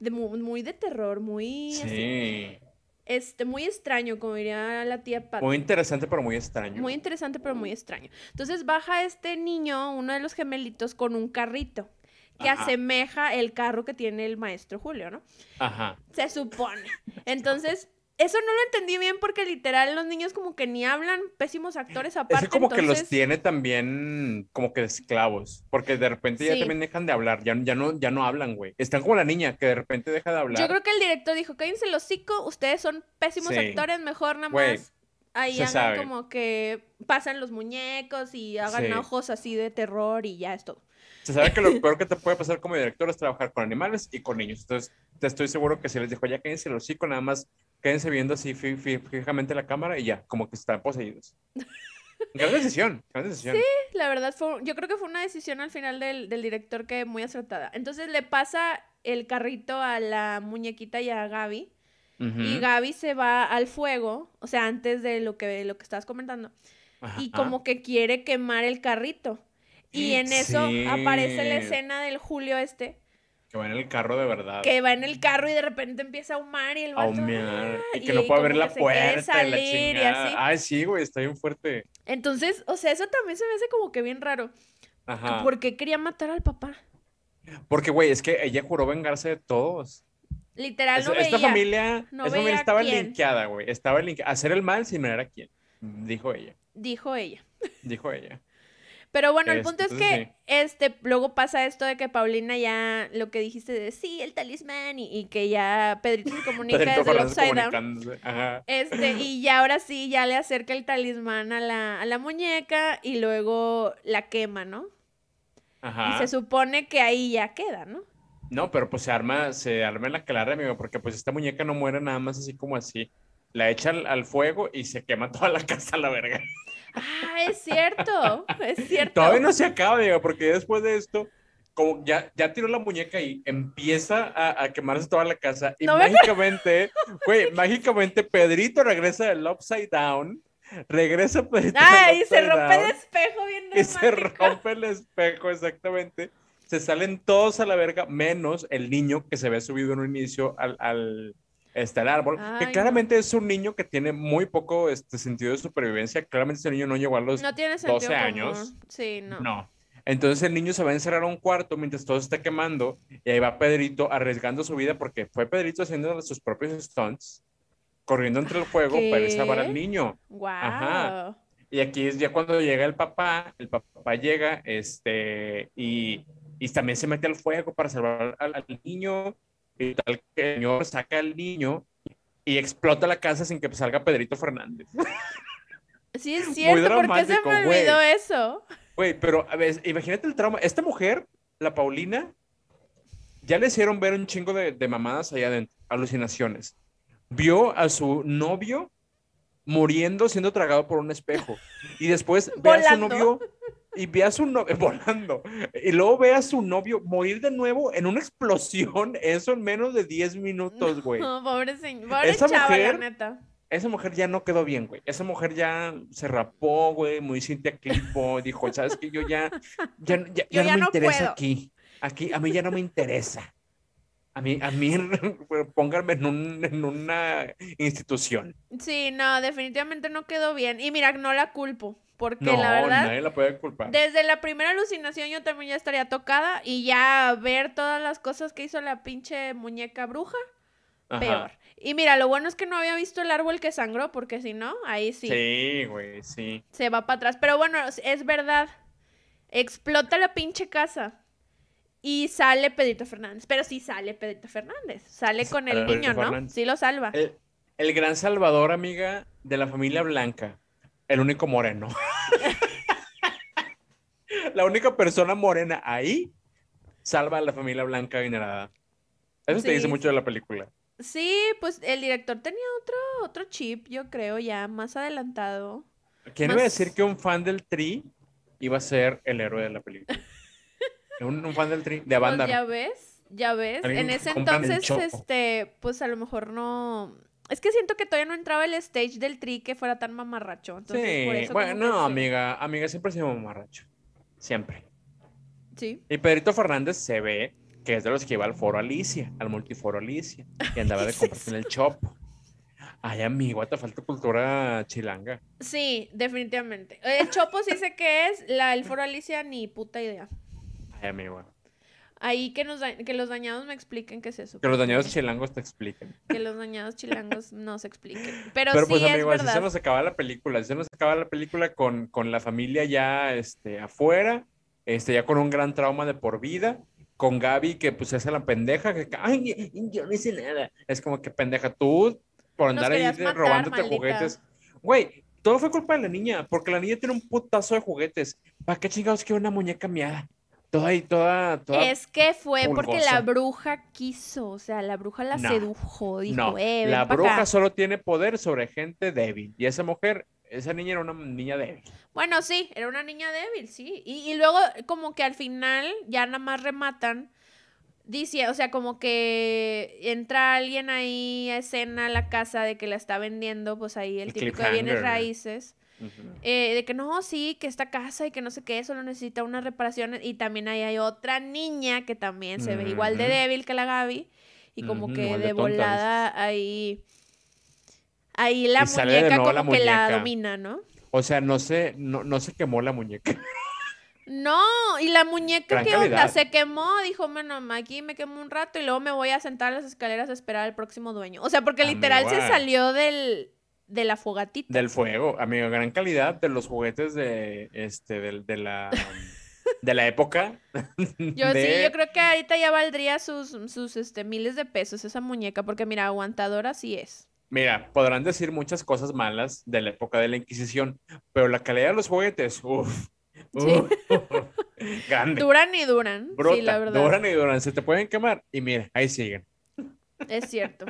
De, muy, de terror, muy... Sí este, muy extraño, como diría la tía Pat. Muy interesante, pero muy extraño. Muy interesante, pero muy extraño. Entonces baja este niño, uno de los gemelitos, con un carrito que asemeja el carro que tiene el maestro Julio, ¿no? Ajá. Se supone. Entonces, eso no lo entendí bien porque literal los niños como que ni hablan, pésimos actores aparte. Es como que los tiene también como que esclavos, porque de repente ya también dejan de hablar, ya, ya, no, ya no hablan, güey. Están como la niña que de repente deja de hablar. Yo creo que el director dijo, cállense los hocico, ustedes son pésimos actores, mejor nada más. ahí hagan como que pasan los muñecos y hagan ojos así de terror y ya es todo. Se sabe que lo peor que te puede pasar como director es trabajar con animales y con niños. Entonces, te estoy seguro que si les dijo, ya cállense los hocico, nada más quédense viendo así fijamente la cámara y ya, como que están poseídos. Gran decisión, gran decisión. Sí, la verdad, fue, yo creo que fue una decisión al final del, director que muy acertada. Entonces le pasa el carrito a la muñequita y a Gaby. Y Gaby se va al fuego, o sea, antes de lo que, lo que estabas comentando. y como que quiere quemar el carrito. Y en eso aparece la escena del Julio este que va en el carro de verdad. Que va en el carro y de repente empieza a humar y el vato... A Y que no puede abrir la puerta salir, y, así. Ay, sí, güey, está bien fuerte. Entonces, o sea, eso también se me hace como que bien raro. Ajá. ¿Por qué quería matar al papá? Porque, güey, es que ella juró vengarse de todos. Literal, no Esta familia, esta familia estaba linkeada, güey. Estaba linkeada. Hacer el mal si no era quien. Dijo ella. Dijo ella. Dijo ella. Pero bueno, el punto es que este luego pasa esto de que Paulina ya lo que dijiste de sí, el talismán y, que ya Pedrito se comunica desde el upside down. Este, y ya ahora sí ya le acerca el talismán a la, a la muñeca y luego la quema, ¿no? Ajá. Y se supone que ahí ya queda, ¿no? No, pero pues se arma, se arma en la clara, amigo, porque pues esta muñeca no muere nada más así como así. La echa al fuego y se quema toda la casa a la verga. Ah, es cierto, es cierto. Todavía no se acaba, Diego, porque después de esto, como ya, ya tiró la muñeca y empieza a, quemarse toda la casa. Y mágicamente, güey, mágicamente Pedrito regresa del Upside Down. Regresa Pedrito. Ah, y se rompe el espejo bien Y se rompe el espejo, exactamente. Se salen todos a la verga, menos el niño que se había subido en un inicio al, al está el árbol, que claramente es un niño que tiene muy poco este, sentido de supervivencia. Claramente ese niño no llegó a los 12 años. Sí, no. No. Entonces el niño se va a encerrar a un cuarto mientras todo se está quemando y ahí va Pedrito arriesgando su vida porque fue Pedrito haciendo sus propios stunts, corriendo entre el fuego para salvar al niño. Wow. Ajá. Y aquí es ya cuando llega el papá, el papá llega este, y, y también se mete al fuego para salvar al niño y tal que el señor saca al niño y explota la casa sin que salga Pedrito Fernández. Sí, es cierto, ¿por qué se me olvidó eso? Güey, pero a ver, imagínate el trauma. Esta mujer, la Paulina, ya le hicieron ver un chingo de, de mamadas allá adentro, alucinaciones. Vio a su novio muriendo siendo tragado por un espejo. Y después ve a su novio y ve a su novio volando. Y luego ve a su novio morir de nuevo en una explosión, eso en menos de 10 minutos, güey. No, pobre señor, pobre esa chava, mujer, la neta. Esa mujer ya no quedó bien, güey. Esa mujer ya se rapó, güey, muy Cintia Clipo. Dijo, ¿sabes qué? Yo ya, ya, ya, no me interesa aquí. Aquí, a mí ya no me interesa. A mí, a mí, pónganme en, un, en una institución. Sí, no, definitivamente no quedó bien. Y mira, no la culpo. Porque la verdad. Nadie la puede culpar. Desde la primera alucinación yo también ya estaría tocada. Y ya ver todas las cosas que hizo la pinche muñeca bruja, peor. Y mira, lo bueno es que no había visto el árbol que sangró, porque si no, ahí sí. Sí, güey, sí. Se va para atrás. Pero bueno, es verdad. Explota la pinche casa. Y sale Pedrito Fernández. Pero sí sale Pedrito Fernández. Sale con el niño, ¿no? Sí lo salva. El, gran salvador, amiga, de la familia Blanca. El único moreno. la única persona morena ahí salva a la familia Blanca venerada. Eso te dice mucho de la película. Sí, pues el director tenía otro, otro chip, yo creo, ya más adelantado. ¿Quién iba a decir que un fan del Tri iba a ser el héroe de la película? un, fan del Tri, de banda. Pues ya ves, ya ves. En ese entonces, este, pues a lo mejor no. Es que siento que todavía no entraba el stage del Tri que fuera tan mamarracho. sí, bueno, no, amiga, amiga, siempre ha sido mamarracho. Siempre. Sí. Y Pedrito Fernández se ve que es de los que iba al foro Alicia, al multiforo Alicia, y andaba de compras en el Chopo. Ay, amigo, te falta cultura chilanga. Sí, definitivamente. El Chopo sí sé qué es, la, el foro Alicia ni puta idea. Ay, amigo. Ahí que, nos, que los dañados me expliquen qué es eso. Que los dañados chilangos te expliquen. Que los dañados chilangos no se expliquen. Pero, Pero pues, amigo, así se nos acaba la película. Así se nos acaba la película con, con la familia ya este, afuera, este, ya con un gran trauma de por vida con Gaby que pues hace la pendeja, que ay, yo no hice nada. Es como que pendeja tú por andar ahí robándote juguetes. Güey, todo fue culpa de la niña, porque la niña tiene un putazo de juguetes. ¿Para qué chingados quiere una muñeca miada? Toda y toda, toda. Es que fue porque la bruja quiso, o sea, la bruja la sedujo, dijo, no. eh, la bruja solo tiene poder sobre gente débil. Y esa mujer esa niña era una niña débil. Bueno, sí, era una niña débil, sí. Y, luego como que al final ya nada más rematan. Dice, o sea, como que entra alguien ahí a escena a la casa de que la está vendiendo, pues ahí el, típico de bienes raíces. Eh, de que no, sí, que esta casa y que no sé qué, solo necesita unas reparaciones. Y también ahí hay otra niña que también se ve igual de débil que la Gaby. Y como que de, volada ahí ahí la muñeca como que la domina, ¿no? O sea, no se, no, no se quemó la muñeca. No, y la muñeca, ¿qué onda? Se quemó, dijo, bueno, aquí me quemó un rato y luego me voy a sentar a las escaleras a esperar al próximo dueño. O sea, porque literal se salió del, de la fogatita. Del fuego, amigo, gran calidad de los juguetes de, este, de, la... de la época. Yo sí, yo creo que ahorita ya valdría sus, sus este, miles de pesos esa muñeca, porque mira, aguantadora sí es. Mira, podrán decir muchas cosas malas de la época de la Inquisición, pero la calidad de los juguetes, uff. Duran y duran. sí, la verdad. Duran y duran. Se te pueden quemar. Y mira, ahí siguen. Es cierto.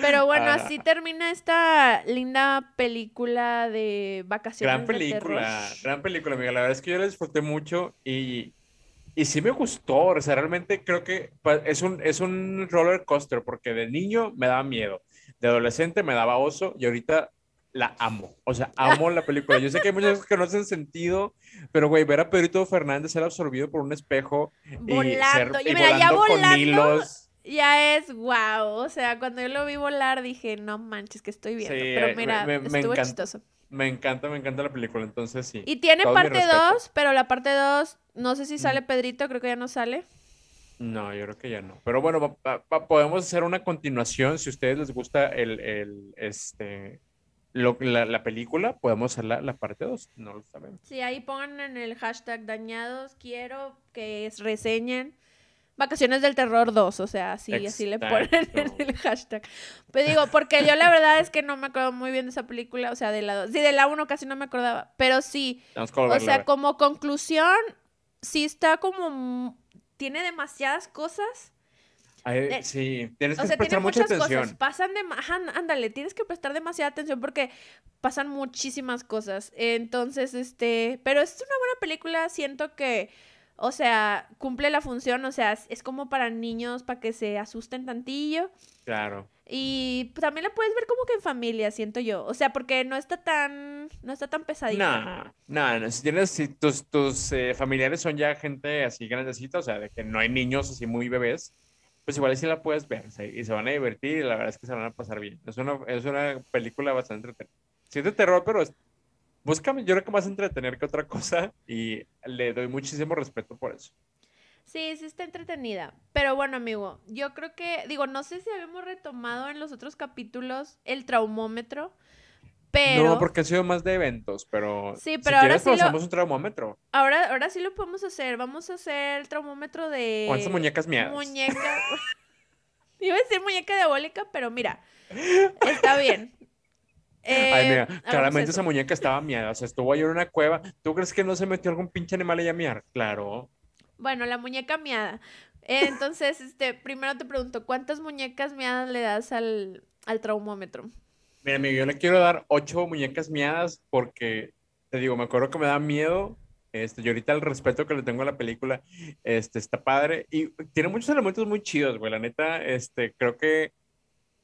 Pero bueno, ah. así termina esta linda película de vacaciones. Gran película, gran película, amiga. La verdad es que yo la disfruté mucho y, y sí me gustó. O sea, realmente creo que es un, es un roller coaster porque de niño me daba miedo de adolescente me daba oso y ahorita la amo. O sea, amo la película. Yo sé que hay muchas cosas que no hacen sentido, pero güey, ver a Pedrito Fernández ser absorbido por un espejo volando. y, ser, mira, ya volando, Ya es wow. O sea, cuando yo lo vi volar dije, no manches, que estoy viendo. pero mira, me, estuvo chistoso. Me encanta, me encanta la película, entonces sí. Y tiene parte 2, pero la parte 2, no sé si sale Pedrito, creo que ya no sale. No, yo creo que ya no. Pero bueno, podemos hacer una continuación. Si a ustedes les gusta el, el este, lo, la, la, película, podemos hacer la, la parte 2. No lo sabemos. Sí, ahí pongan en el hashtag dañados. Quiero que reseñen Vacaciones del Terror 2. O sea, así, así le ponen en el hashtag. Pero digo, porque yo la verdad es que no me acuerdo muy bien de esa película. O sea, de la 2. Sí, de la 1 casi no me acordaba. Pero sí. O sea, como conclusión, sí está como tiene demasiadas cosas Eh, sí, tienes que prestar mucha atención. Cosas, pasan de, ándale, tienes que prestar demasiada atención porque pasan muchísimas cosas. Entonces, este, pero es una buena película, siento que o sea, cumple la función, o sea, es como para niños, para que se asusten tantillo. Claro. Y también la puedes ver como que en familia, siento yo. O sea, porque no está tan, no está tan pesadita. No, no, si tienes, si tus, tus eh, familiares son ya gente así grandecita, o sea, de que no hay niños así muy bebés, pues igual sí la puedes ver y se van a divertir y la verdad es que se van a pasar bien. Es una, es una película bastante entretenida. De terror, pero es búscame, yo creo que más entretener que otra cosa y le doy muchísimo respeto por eso. Sí, sí está entretenida. Pero bueno, amigo, yo creo que, digo, no sé si habíamos retomado en los otros capítulos el traumómetro, pero... No, porque ha sido más de eventos, pero... Sí, pero ahora sí lo... un traumómetro. Ahora, ahora sí lo podemos hacer. Vamos a hacer el traumómetro de... ¿Cuántas muñecas mías? Muñeca... Iba a decir muñeca diabólica, pero mira, está bien. Ay, mira, eh, claramente esa muñeca estaba miada, o sea, estuvo ahí en una cueva. ¿Tú crees que no se metió algún pinche animal ahí a miar? Claro. Bueno, la muñeca miada. Entonces, este, primero te pregunto, ¿cuántas muñecas miadas le das al, al traumómetro? Mira, amigo, yo le quiero dar ocho muñecas miadas porque, te digo, me acuerdo que me da miedo. Este, y ahorita el respeto que le tengo a la película, este, está padre. Y tiene muchos elementos muy chidos, güey. La neta, este, creo que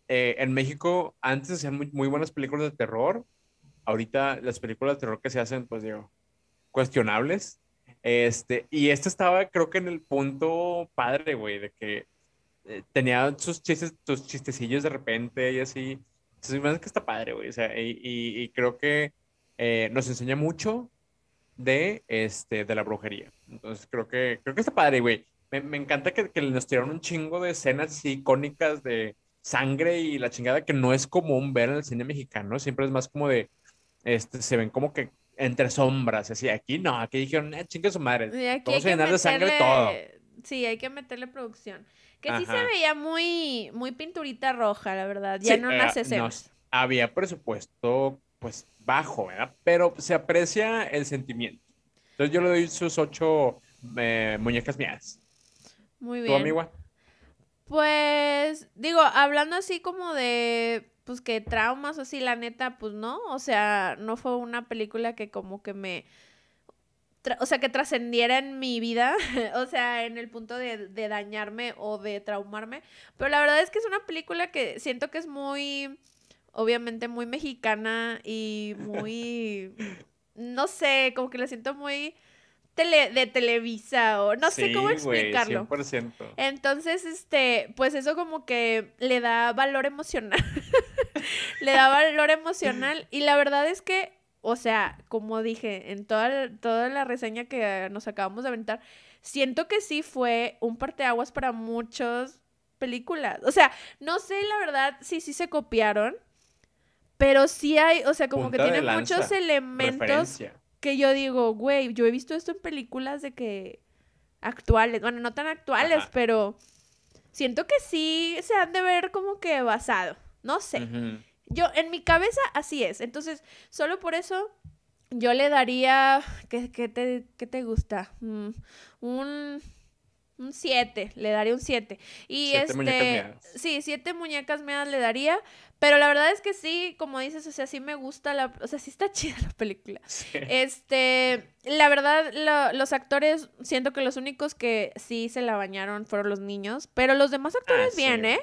eh, en México antes hacían muy, buenas películas de terror. Ahorita las películas de terror que se hacen, pues digo, cuestionables. Este, y este estaba, creo que en el punto padre, güey, de que eh, tenía sus chistes, sus chistecillos de repente y así. Entonces, que está padre, güey. O sea, y, creo que eh, nos enseña mucho de, este, de la brujería. Entonces, creo que, creo que está padre, güey. Me, me encanta que, que, nos tiraron un chingo de escenas icónicas de, sangre y la chingada que no es común ver en el cine mexicano, siempre es más como de, este, se ven como que entre sombras, así, aquí no, aquí dijeron, eh, chingue su madre, vamos a llenar de sangre todo. Sí, hay que meterle producción. Que sí se veía muy, muy pinturita roja, la verdad, ya no las escenas. había presupuesto, pues, bajo, ¿verdad? Pero se aprecia el sentimiento. Entonces yo le doy sus ocho eh, muñecas mías. Muy bien. ¿Tu amiga? Pues, digo, hablando así como de, pues que traumas así, la neta, pues no, o sea, no fue una película que como que me, o sea, que trascendiera en mi vida, o sea, en el punto de, de dañarme o de traumarme, pero la verdad es que es una película que siento que es muy, obviamente muy mexicana y muy, no sé, como que la siento muy tele, de Televisa o no sé cómo explicarlo. 100%. Entonces, este, pues eso como que le da valor emocional. le da valor emocional y la verdad es que, o sea, como dije en toda, toda la reseña que nos acabamos de aventar, siento que sí fue un parteaguas para muchas películas. O sea, no sé la verdad si sí se copiaron, pero sí hay, o sea, como que tiene muchos elementos que yo digo, güey, yo he visto esto en películas de que actuales, bueno, no tan actuales, pero siento que sí se han de ver como que basado, no sé. Yo, en mi cabeza, así es. Entonces, solo por eso, yo le daría, ¿qué, te, qué te gusta? Mm, un un 7, le daría un 7. Y siete este, muñecas sí, siete muñecas meadas le daría, pero la verdad es que sí, como dices, o sea, sí me gusta la, o sea, sí está chida la película. Este, la verdad, los actores, siento que los únicos que sí se la bañaron fueron los niños, pero los demás actores ah, bien, ¿eh?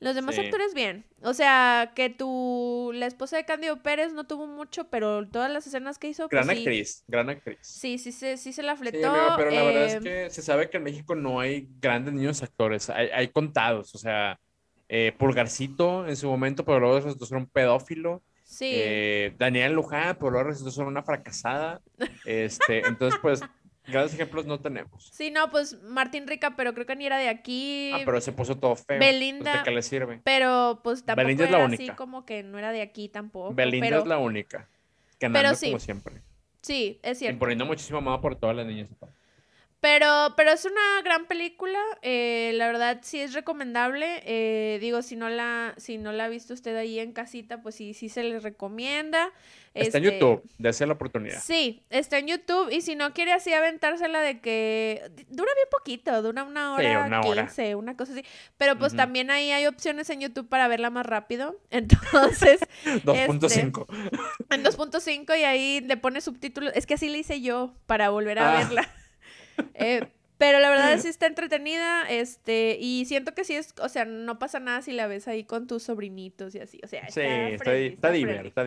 Los demás actores bien. O sea, que tu la esposa de Cándido Pérez no tuvo mucho, pero todas las escenas que hizo. Pues gran actriz, gran actriz. Sí, sí, sí, sí se la fletó. pero la verdad es eh, que se sabe que en México no hay grandes niños actores, hay, hay contados. O sea, eh, Pulgarcito en su momento, pero luego resultó ser un pedófilo. Sí. Eh, Daniel Luján, pero luego resultó ser una fracasada. Este, entonces, pues Grandes ejemplos no tenemos. Sí, no, pues Martín Rica, pero creo que ni era de aquí. Ah, pero se puso todo feo. Belinda. Pues, ¿De qué le sirve? Pero pues tampoco Belinda es la única. así como que no era de aquí tampoco. Belinda es la única. Pero sí. como siempre. Sí, es cierto. Imponiendo muchísimo amor por todas las niñas. Pero, pero es una gran película, eh, la verdad sí es recomendable. Eh, digo, si no la, si no la ha visto usted ahí en casita, pues sí, sí se les recomienda. Está en este, YouTube, dése la oportunidad. Sí, está en YouTube. Y si no quiere así aventársela de que dura bien poquito, dura una hora, una una cosa así. Pero pues también ahí hay opciones en YouTube para verla más rápido. Entonces. 2.5. Este, en 2.5 y ahí le pone subtítulos. Es que así le hice yo para volver a ah. verla. Eh, pero la verdad sí está entretenida, este, y siento que sí es, o sea, no pasa nada si la ves ahí con tus sobrinitos y así, o sea, sí, está, está, está,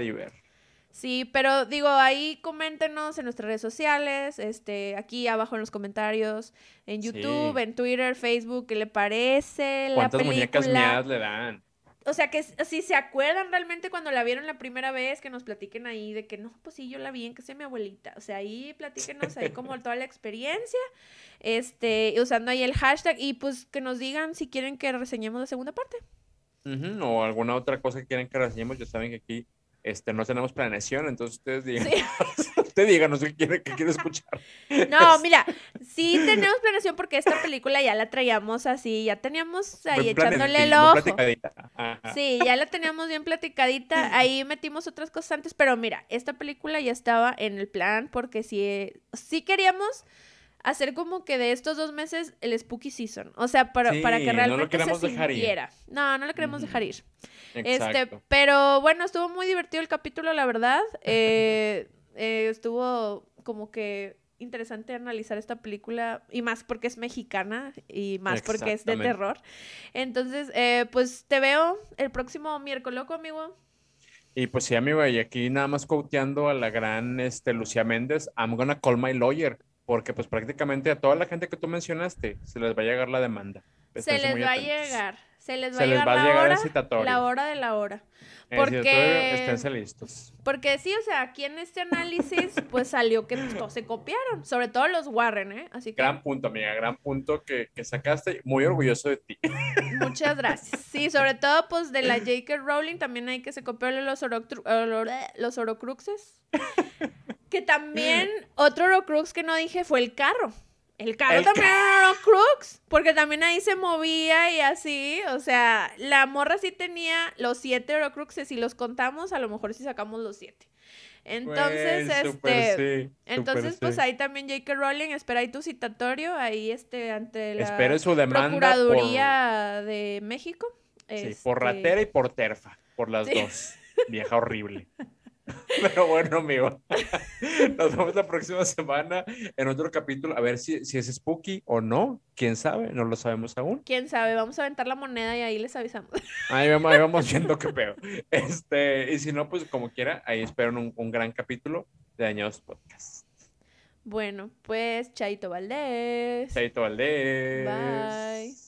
Sí, pero digo, ahí coméntenos en nuestras redes sociales, este, aquí abajo en los comentarios, en YouTube, en Twitter, Facebook, ¿qué le parece la película? ¿Cuántas muñecas mías le dan? O sea, que si se acuerdan realmente cuando la vieron la primera vez, que nos platiquen ahí de que no, pues sí, yo la vi en que sea mi abuelita. O sea, ahí platíquenos ahí como toda la experiencia, este, usando ahí el hashtag y pues que nos digan si quieren que reseñemos la segunda parte. o alguna otra cosa que quieren que reseñemos, ya saben que aquí este, no tenemos planeación, entonces ustedes digan, usted díganos qué quiere, qué quiere escuchar. No, mira, sí tenemos planeación porque esta película ya la traíamos así, ya teníamos ahí echándole el ojo. Sí, ya la teníamos bien platicadita, ahí metimos otras cosas antes, pero mira, esta película ya estaba en el plan porque sí, sí queríamos hacer como que de estos dos meses el spooky season. O sea, para, para que realmente no se sintiera. No, no lo queremos dejar ir. Este, pero bueno, estuvo muy divertido el capítulo, la verdad. Eh, eh, estuvo como que interesante analizar esta película y más porque es mexicana y más porque es de terror. Entonces, eh, pues te veo el próximo miércoles, loco, amigo. Y pues sí, amigo, y aquí nada más coteando a la gran este, Lucía Méndez, I'm gonna call my lawyer, porque pues prácticamente a toda la gente que tú mencionaste se les va a llegar la demanda. se les va a llegar. Se les va a llegar, la, hora, la hora de la hora. Porque, esténse listos. Porque sí, o sea, aquí en este análisis, pues salió que todos se copiaron, sobre todo los Warren, ¿eh? Así que... Gran punto, amiga, gran punto que, que sacaste. Muy orgulloso de ti. Muchas gracias. Sí, sobre todo, pues de la J.K. Rowling también hay que se copió los, los Orocruxes. que también otro Orocrux que no dije fue el carro. El carro también era Crux, porque también ahí se movía y así, o sea, la morra sí tenía los siete Eurocruxes, si los contamos, a lo mejor sí sacamos los siete. Entonces, este, entonces, pues ahí también J.K. Rowling, espera ahí tu citatorio, ahí este, ante la Procuraduría de México. Sí, por este ratera y por terfa, por las dos. Vieja horrible. Pero bueno, amigo. Nos vemos la próxima semana en otro capítulo. A ver si, si es spooky o no. ¿Quién sabe? No lo sabemos aún. ¿Quién sabe? Vamos a aventar la moneda y ahí les avisamos. Ahí vamos, ahí vamos viendo qué pedo. Este, y si no, pues como quiera, ahí espero un, un gran capítulo de Dañados Podcast. Bueno, pues Chaito Valdés. Chaito Valdés. Bye.